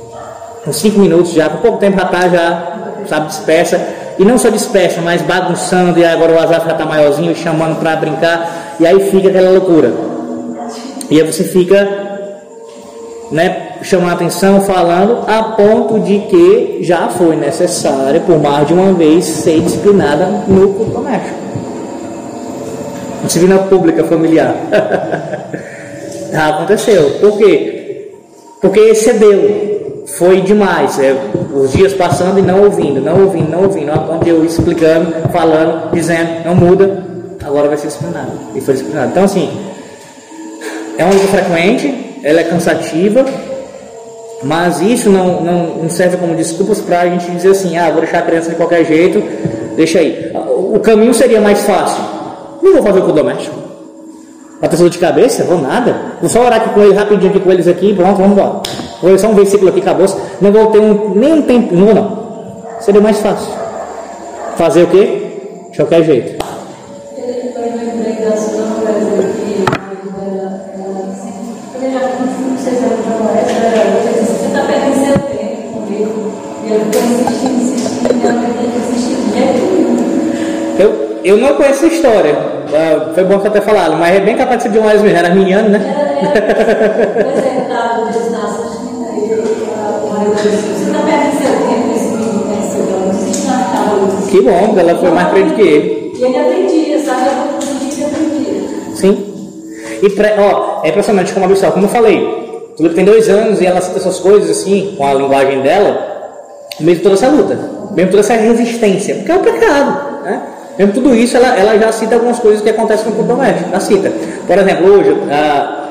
uns 5 minutos já, por pouco tempo já está, já, sabe, dispersa. E não só dispersa, mas bagunçando, e agora o Azaf já está maiorzinho, chamando para brincar, e aí fica aquela loucura. E aí você fica, né, chamando a atenção, falando, a ponto de que já foi necessário, por mais de uma vez, ser disciplinada no doméstico. Disciplina pública familiar. já aconteceu. Por quê? Porque excedeu foi demais. É, os dias passando e não ouvindo, não ouvindo, não ouvindo. Onde eu explicando, falando, dizendo, não muda, agora vai ser disciplinado. E foi disciplinado. Então, assim, é uma luta frequente, ela é cansativa, mas isso não, não, não serve como desculpas para a gente dizer assim: ah, vou deixar a criança de qualquer jeito, deixa aí. O caminho seria mais fácil. Não vou fazer o doméstico. Ter dor de cabeça? Vou nada. Vou só orar aqui com ele rapidinho aqui com eles aqui, pronto, vamos embora. Vou ler só um versículo aqui, acabou. Não vou ter um, nem um tempo, não, não. Seria mais fácil. Fazer o quê? De qualquer jeito. Eu, não conheço a história. Ah, foi bom você ter falado, mas é bem capaz de ser de um mesmo, era arminiano, né? É, é, Que bom, ela foi mais frente que ele. E ele aprendia, sabe? Eu aprendia. Sim. E pra, ó, é impressionante como a Bissau, como eu falei, Tulipa tem dois anos e ela cita essas coisas assim, com a linguagem dela, mesmo toda essa luta, mesmo toda essa resistência, porque é um pecado, né? Mesmo tudo isso, ela, ela já cita algumas coisas que acontecem no culto ela cita. Por exemplo, hoje, a,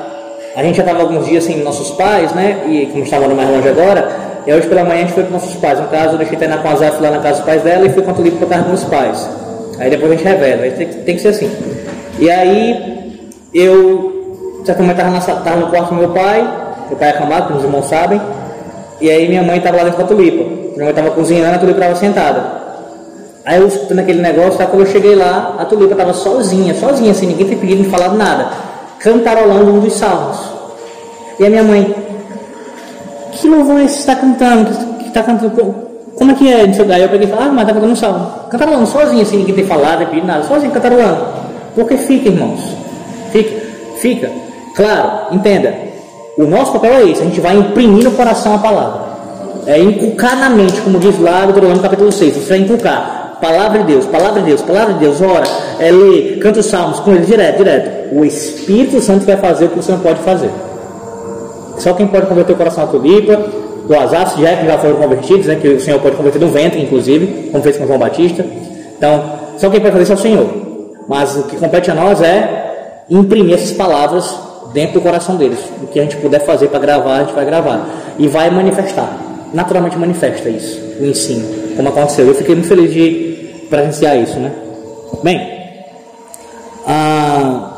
a gente já estava alguns dias sem nossos pais, né? E como estava mais longe agora, e hoje pela manhã a gente foi com nossos pais. No caso, eu deixei treinar com a Zaf lá na casa dos pais dela e fui com o livro para casa dos pais. Aí depois a gente revela, aí tem, tem que ser assim. E aí eu, certo momento, estava no quarto do meu pai, meu pai é acamado, como os irmãos sabem, e aí minha mãe estava lá dentro com a tulipa. Minha mãe estava cozinhando, a tulipa estava sentada. Aí eu escutando aquele negócio, tá, quando eu cheguei lá, a tulipa estava sozinha, sozinha, assim, ninguém foi pedido, nem falado nada, cantarolando um dos salmos. E a minha mãe, que louvor é esse que está cantando? Que está cantando? Como é que é? Aí eu peguei e falei, ah, mas está cantando um salmo. Cantarolando sozinho, assim, ninguém tem falado, pedido nada, sozinho, cantarolando. Porque fica, irmãos. Fica, fica. Claro, entenda. O nosso papel é esse, a gente vai imprimir no coração a palavra. É inculcar na mente, como diz lá no Deuteronômio capítulo 6. Você vai inculcar. Palavra de Deus, palavra de Deus, palavra de Deus, ora, é ler, canta os salmos com ele direto, direto. O Espírito Santo vai fazer o que você não pode fazer. Só quem pode converter o coração à tulipa, do Asaf, já que já foram convertidos, né, que o Senhor pode converter do ventre, inclusive, como fez com João Batista. Então, só quem pode fazer isso é o Senhor. Mas o que compete a nós é imprimir essas palavras dentro do coração deles. O que a gente puder fazer para gravar, a gente vai gravar. E vai manifestar. Naturalmente manifesta isso, o ensino, como aconteceu. Eu fiquei muito feliz de presenciar isso, né? Bem, ah,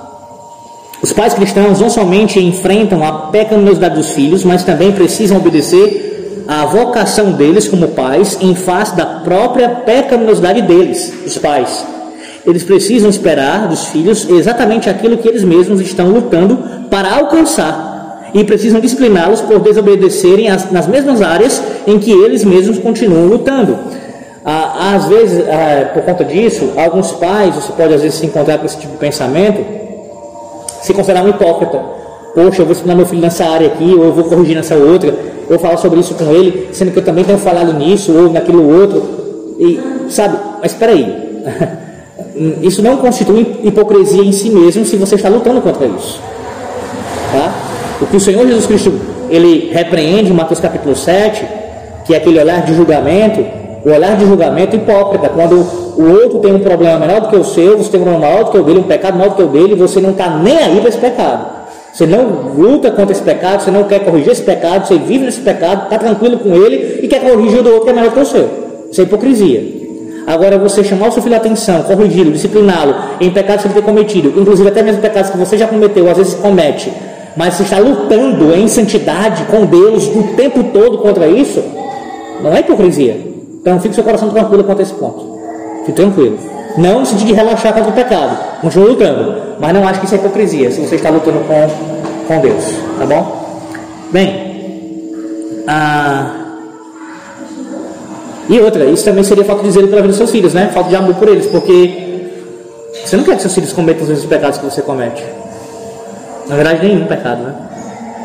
os pais cristãos não somente enfrentam a pecaminosidade dos filhos, mas também precisam obedecer à vocação deles como pais em face da própria pecaminosidade deles, os pais. Eles precisam esperar dos filhos exatamente aquilo que eles mesmos estão lutando para alcançar. E precisam discipliná-los por desobedecerem as, nas mesmas áreas em que eles mesmos continuam lutando. Ah, às vezes, ah, por conta disso, alguns pais, você pode às vezes se encontrar com esse tipo de pensamento, se considerar um hipócrita. Poxa, eu vou ensinar meu filho nessa área aqui, ou eu vou corrigir nessa outra, vou falar sobre isso com ele, sendo que eu também tenho falado nisso, ou naquilo outro. E, sabe, mas espera aí. Isso não constitui hipocrisia em si mesmo se você está lutando contra isso. Tá? O que o Senhor Jesus Cristo ele repreende em Mateus capítulo 7, que é aquele olhar de julgamento, o olhar de julgamento hipócrita, quando o outro tem um problema menor do que o seu, você tem um problema maior do que o dele, um pecado maior do que o dele, você não está nem aí para esse pecado. Você não luta contra esse pecado, você não quer corrigir esse pecado, você vive nesse pecado, está tranquilo com ele e quer corrigir o do outro que é melhor que o seu. Isso é hipocrisia. Agora, você chamar o seu filho a atenção, corrigi-lo, discipliná-lo em pecados que ele tem cometido, inclusive até mesmo pecados que você já cometeu, às vezes comete, mas você está lutando em santidade com Deus o tempo todo contra isso, não é hipocrisia. Então, fique seu coração tranquilo quanto a esse ponto. Fique tranquilo. Não no sentido de relaxar contra o pecado, continue lutando, mas não acho que isso é hipocrisia se você está lutando com, com Deus, tá bom? Bem, ah. E outra, isso também seria falta de zelo pela vida dos seus filhos, né? Falta de amor por eles, porque você não quer que seus filhos cometam os mesmos pecados que você comete. Na verdade, nenhum pecado, né?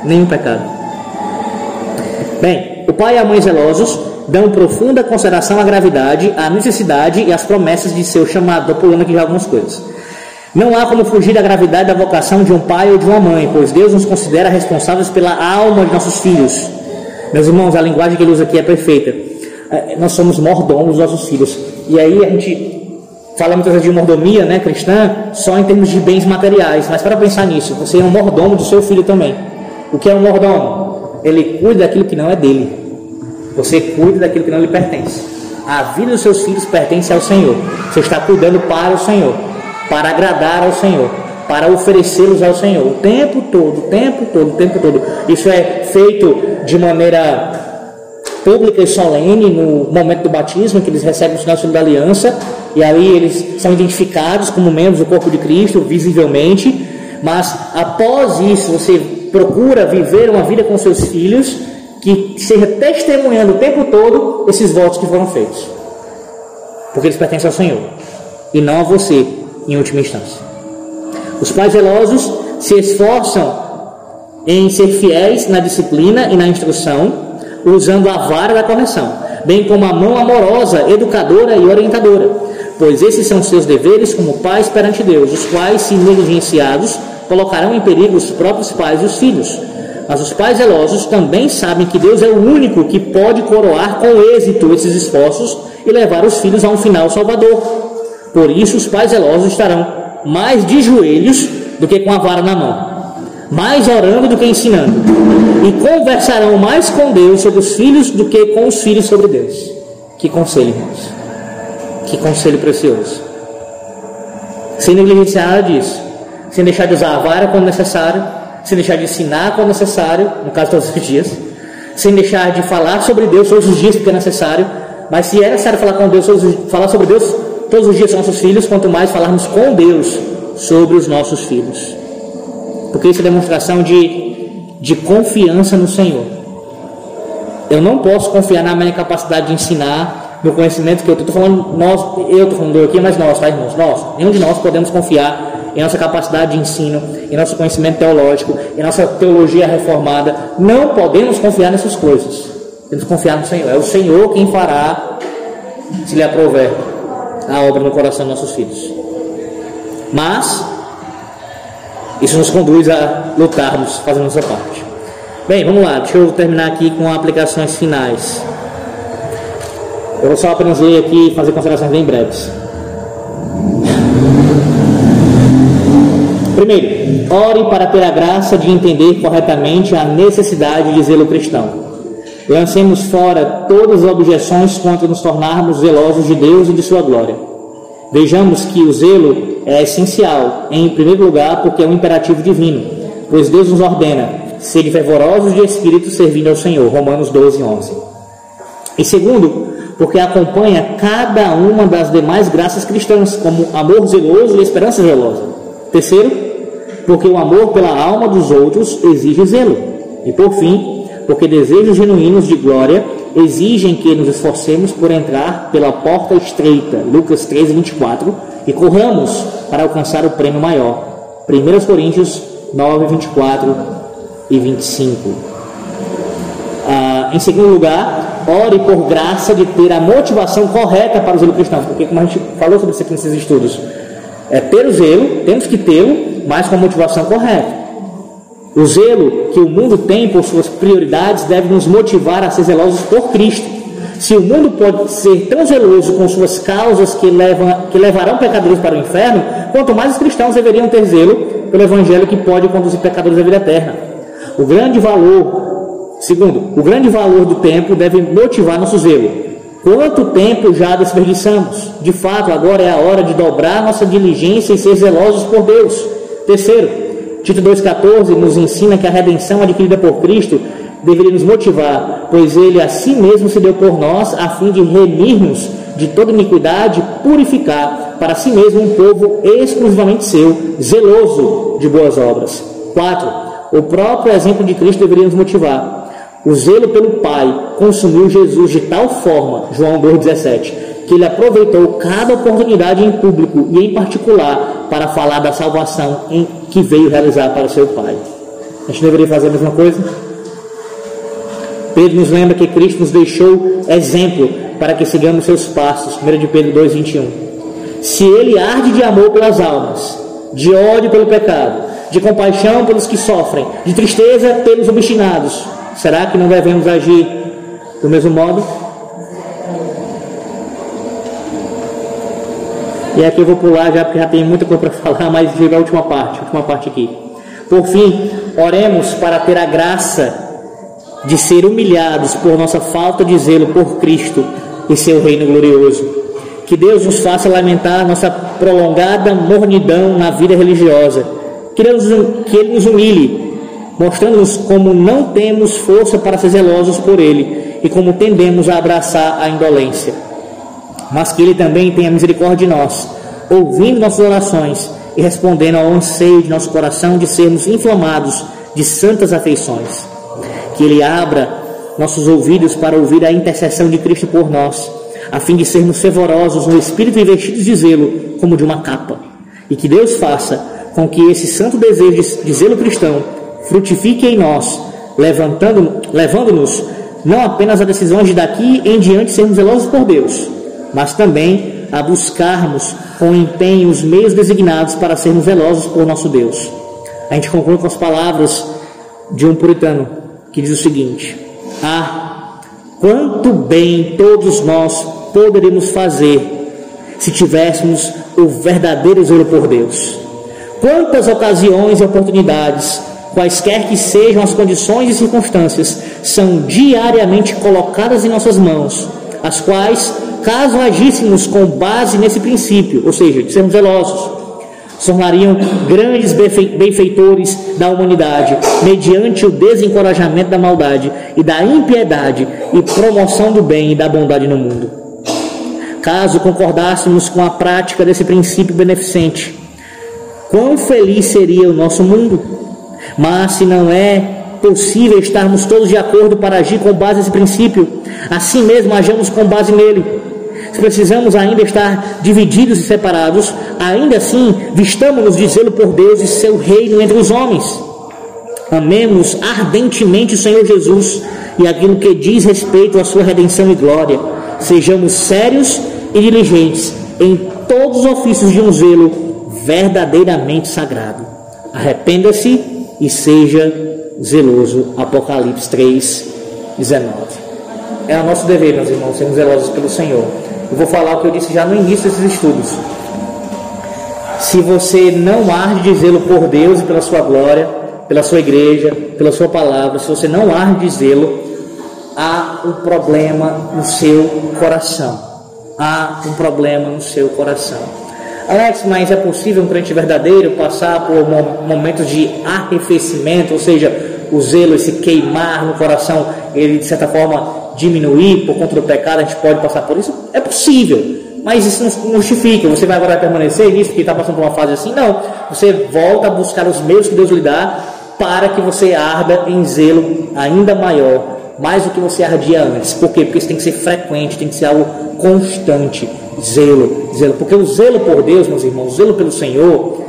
Nenhum pecado. Bem, o pai e a mãe zelosos dão profunda consideração à gravidade, à necessidade e às promessas de seu chamado. Estou pulando aqui já algumas coisas. Não há como fugir da gravidade da vocação de um pai ou de uma mãe, pois Deus nos considera responsáveis pela alma de nossos filhos. Meus irmãos, a linguagem que ele usa aqui é perfeita. É, nós somos mordomos dos nossos filhos. E aí a gente fala muitas vezes de mordomia né, cristã só em termos de bens materiais, mas para pensar nisso, você é um mordomo do seu filho também. O que é um mordomo? Ele cuida daquilo que não é dele. Você cuida daquilo que não lhe pertence. A vida dos seus filhos pertence ao Senhor. Você está cuidando para o Senhor, para agradar ao Senhor, para oferecê-los ao Senhor o tempo todo, o tempo todo, o tempo todo. Isso é feito de maneira pública e solene no momento do batismo, que eles recebem o sinal da aliança, e aí eles são identificados como membros do corpo de Cristo, visivelmente, mas após isso você procura viver uma vida com seus filhos que seja testemunhando o tempo todo esses votos que foram feitos. Porque eles pertencem ao Senhor e não a você, em última instância. Os pais zelosos se esforçam em ser fiéis na disciplina e na instrução, usando a vara da correção, bem como a mão amorosa, educadora e orientadora, pois esses são seus deveres como pais perante Deus, os quais, se negligenciados, colocarão em perigo os próprios pais e os filhos. Mas os pais zelosos também sabem que Deus é o único que pode coroar com êxito esses esforços e levar os filhos a um final salvador. Por isso, os pais zelosos estarão mais de joelhos do que com a vara na mão mais orando do que ensinando, e conversarão mais com Deus sobre os filhos do que com os filhos sobre Deus. Que conselho, irmãos. Que conselho precioso. Sem negligenciar nada disso. Sem deixar de usar a vara quando necessário. Sem deixar de ensinar quando necessário, no caso todos os dias. Sem deixar de falar sobre Deus todos os dias porque é necessário. Mas se é necessário falar com Deus, falar sobre Deus todos os dias com nossos filhos, quanto mais falarmos com Deus sobre os nossos filhos porque isso é demonstração de, de confiança no Senhor. Eu não posso confiar na minha capacidade de ensinar, no conhecimento que eu estou falando, nós, eu estou falando aqui, mas nós, tá, irmãos? Nós, nenhum de nós podemos confiar em nossa capacidade de ensino, em nosso conhecimento teológico, em nossa teologia reformada. Não podemos confiar nessas coisas. Temos que confiar no Senhor. É o Senhor quem fará, se lhe aprover, a obra no coração dos nossos filhos. Mas isso nos conduz a lutarmos, fazendo nossa parte. Bem, vamos lá, deixa eu terminar aqui com aplicações finais. Eu vou só apenas ler aqui e fazer considerações bem breves. Primeiro, ore para ter a graça de entender corretamente a necessidade de zelo cristão. Lancemos fora todas as objeções contra nos tornarmos zelosos de Deus e de Sua glória. Vejamos que o zelo é essencial, em primeiro lugar, porque é um imperativo divino, pois Deus nos ordena ser fervorosos de espírito servindo ao Senhor. Romanos 12, 11. E segundo, porque acompanha cada uma das demais graças cristãs, como amor zeloso e esperança zelosa. Terceiro, porque o amor pela alma dos outros exige zelo. E por fim, porque desejos genuínos de glória exigem que nos esforcemos por entrar pela porta estreita, Lucas 13, 24, e corramos para alcançar o prêmio maior. 1 Coríntios 9, 24 e 25. Ah, em segundo lugar, ore por graça de ter a motivação correta para o zelo cristão, porque como a gente falou sobre isso aqui nesses estudos, é ter o zelo, temos que tê-lo, mas com a motivação correta. O zelo que o mundo tem por suas prioridades deve nos motivar a ser zelosos por Cristo. Se o mundo pode ser tão zeloso com suas causas que, levam, que levarão pecadores para o inferno, quanto mais os cristãos deveriam ter zelo pelo Evangelho que pode conduzir pecadores à vida eterna. O grande valor, segundo, o grande valor do tempo deve motivar nosso zelo. Quanto tempo já desperdiçamos? De fato, agora é a hora de dobrar nossa diligência e ser zelosos por Deus. Terceiro, Tito 2,14 nos ensina que a redenção adquirida por Cristo deveria nos motivar, pois ele a si mesmo se deu por nós, a fim de remir-nos de toda iniquidade, purificar para si mesmo um povo exclusivamente seu, zeloso de boas obras. 4. O próprio exemplo de Cristo deveria nos motivar. O zelo pelo Pai consumiu Jesus de tal forma, João 2,17, que ele aproveitou cada oportunidade em público e em particular para falar da salvação em que veio realizar para seu Pai. A gente deveria fazer a mesma coisa? Pedro nos lembra que Cristo nos deixou exemplo para que sigamos seus passos. 1 de Pedro 2,21. Se ele arde de amor pelas almas, de ódio pelo pecado, de compaixão pelos que sofrem, de tristeza pelos obstinados, será que não devemos agir do mesmo modo? E aqui eu vou pular já porque já tem muita coisa para falar, mas chega a última parte, última parte aqui. Por fim, oremos para ter a graça de ser humilhados por nossa falta de zelo por Cristo e seu reino glorioso. Que Deus nos faça lamentar nossa prolongada mornidão na vida religiosa. Que, Deus, que Ele nos humilhe, mostrando-nos como não temos força para ser zelosos por Ele e como tendemos a abraçar a indolência. Mas que Ele também tenha misericórdia de nós, ouvindo nossas orações e respondendo ao anseio de nosso coração de sermos inflamados de santas afeições que Ele abra nossos ouvidos para ouvir a intercessão de Cristo por nós, a fim de sermos fervorosos no espírito e vestidos de zelo como de uma capa. E que Deus faça com que esse santo desejo de zelo cristão frutifique em nós, levantando, levando-nos não apenas a decisões de daqui em diante sermos zelosos por Deus, mas também a buscarmos com empenho os meios designados para sermos zelosos por nosso Deus. A gente conclui com as palavras de um puritano que diz o seguinte: Ah, quanto bem todos nós poderíamos fazer se tivéssemos o verdadeiro zelo por Deus. Quantas ocasiões e oportunidades, quaisquer que sejam as condições e circunstâncias, são diariamente colocadas em nossas mãos, as quais, caso agíssemos com base nesse princípio, ou seja, de sermos zelosos, tornariam grandes benfeitores da humanidade, mediante o desencorajamento da maldade e da impiedade e promoção do bem e da bondade no mundo. Caso concordássemos com a prática desse princípio beneficente, quão feliz seria o nosso mundo? Mas se não é possível estarmos todos de acordo para agir com base nesse princípio, assim mesmo agimos com base nele se precisamos ainda estar divididos e separados, ainda assim vistamos-nos de zelo por Deus e seu reino entre os homens. Amemos ardentemente o Senhor Jesus e aquilo que diz respeito à sua redenção e glória. Sejamos sérios e diligentes em todos os ofícios de um zelo verdadeiramente sagrado. Arrependa-se e seja zeloso. Apocalipse 3, 19. É o nosso dever, meus irmãos, sermos zelosos pelo Senhor. Eu vou falar o que eu disse já no início desses estudos. Se você não arde de zelo por Deus e pela sua glória, pela sua igreja, pela sua palavra, se você não arde de zelo, há um problema no seu coração. Há um problema no seu coração. Alex, mas é possível um crente verdadeiro passar por momentos de arrefecimento, ou seja, o zelo, esse queimar no coração, ele de certa forma diminuir por conta do pecado, a gente pode passar por isso? É possível. Mas isso não justifica. Você vai agora permanecer nisso porque está passando por uma fase assim? Não. Você volta a buscar os meios que Deus lhe dá para que você arda em zelo ainda maior, mais do que você ardia antes. Por quê? Porque isso tem que ser frequente, tem que ser algo constante. Zelo, zelo. Porque o zelo por Deus, meus irmãos, o zelo pelo Senhor,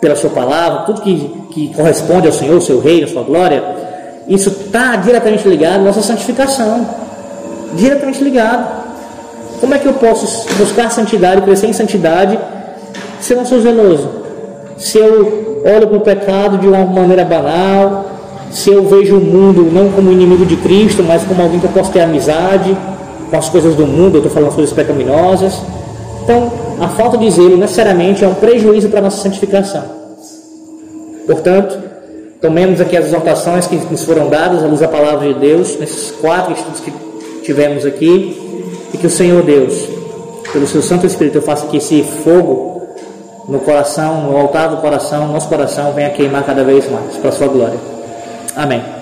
pela Sua palavra, tudo que, que corresponde ao Senhor, seu reino, sua glória, isso está diretamente ligado à nossa santificação. Diretamente ligado. Como é que eu posso buscar santidade, crescer em santidade, se eu não sou zeloso? Se eu olho para o pecado de uma maneira banal, se eu vejo o mundo não como inimigo de Cristo, mas como alguém que eu posso ter amizade com as coisas do mundo, eu estou falando coisas pecaminosas. Então, a falta de zelo necessariamente é um prejuízo para a nossa santificação. Portanto, tomemos aqui as exortações que nos foram dadas à luz da palavra de Deus, nesses quatro estudos que tivemos aqui, e que o Senhor Deus, pelo seu Santo Espírito, eu faça que esse fogo no coração, no altar do coração, nosso coração, venha queimar cada vez mais, para a sua glória. Amém.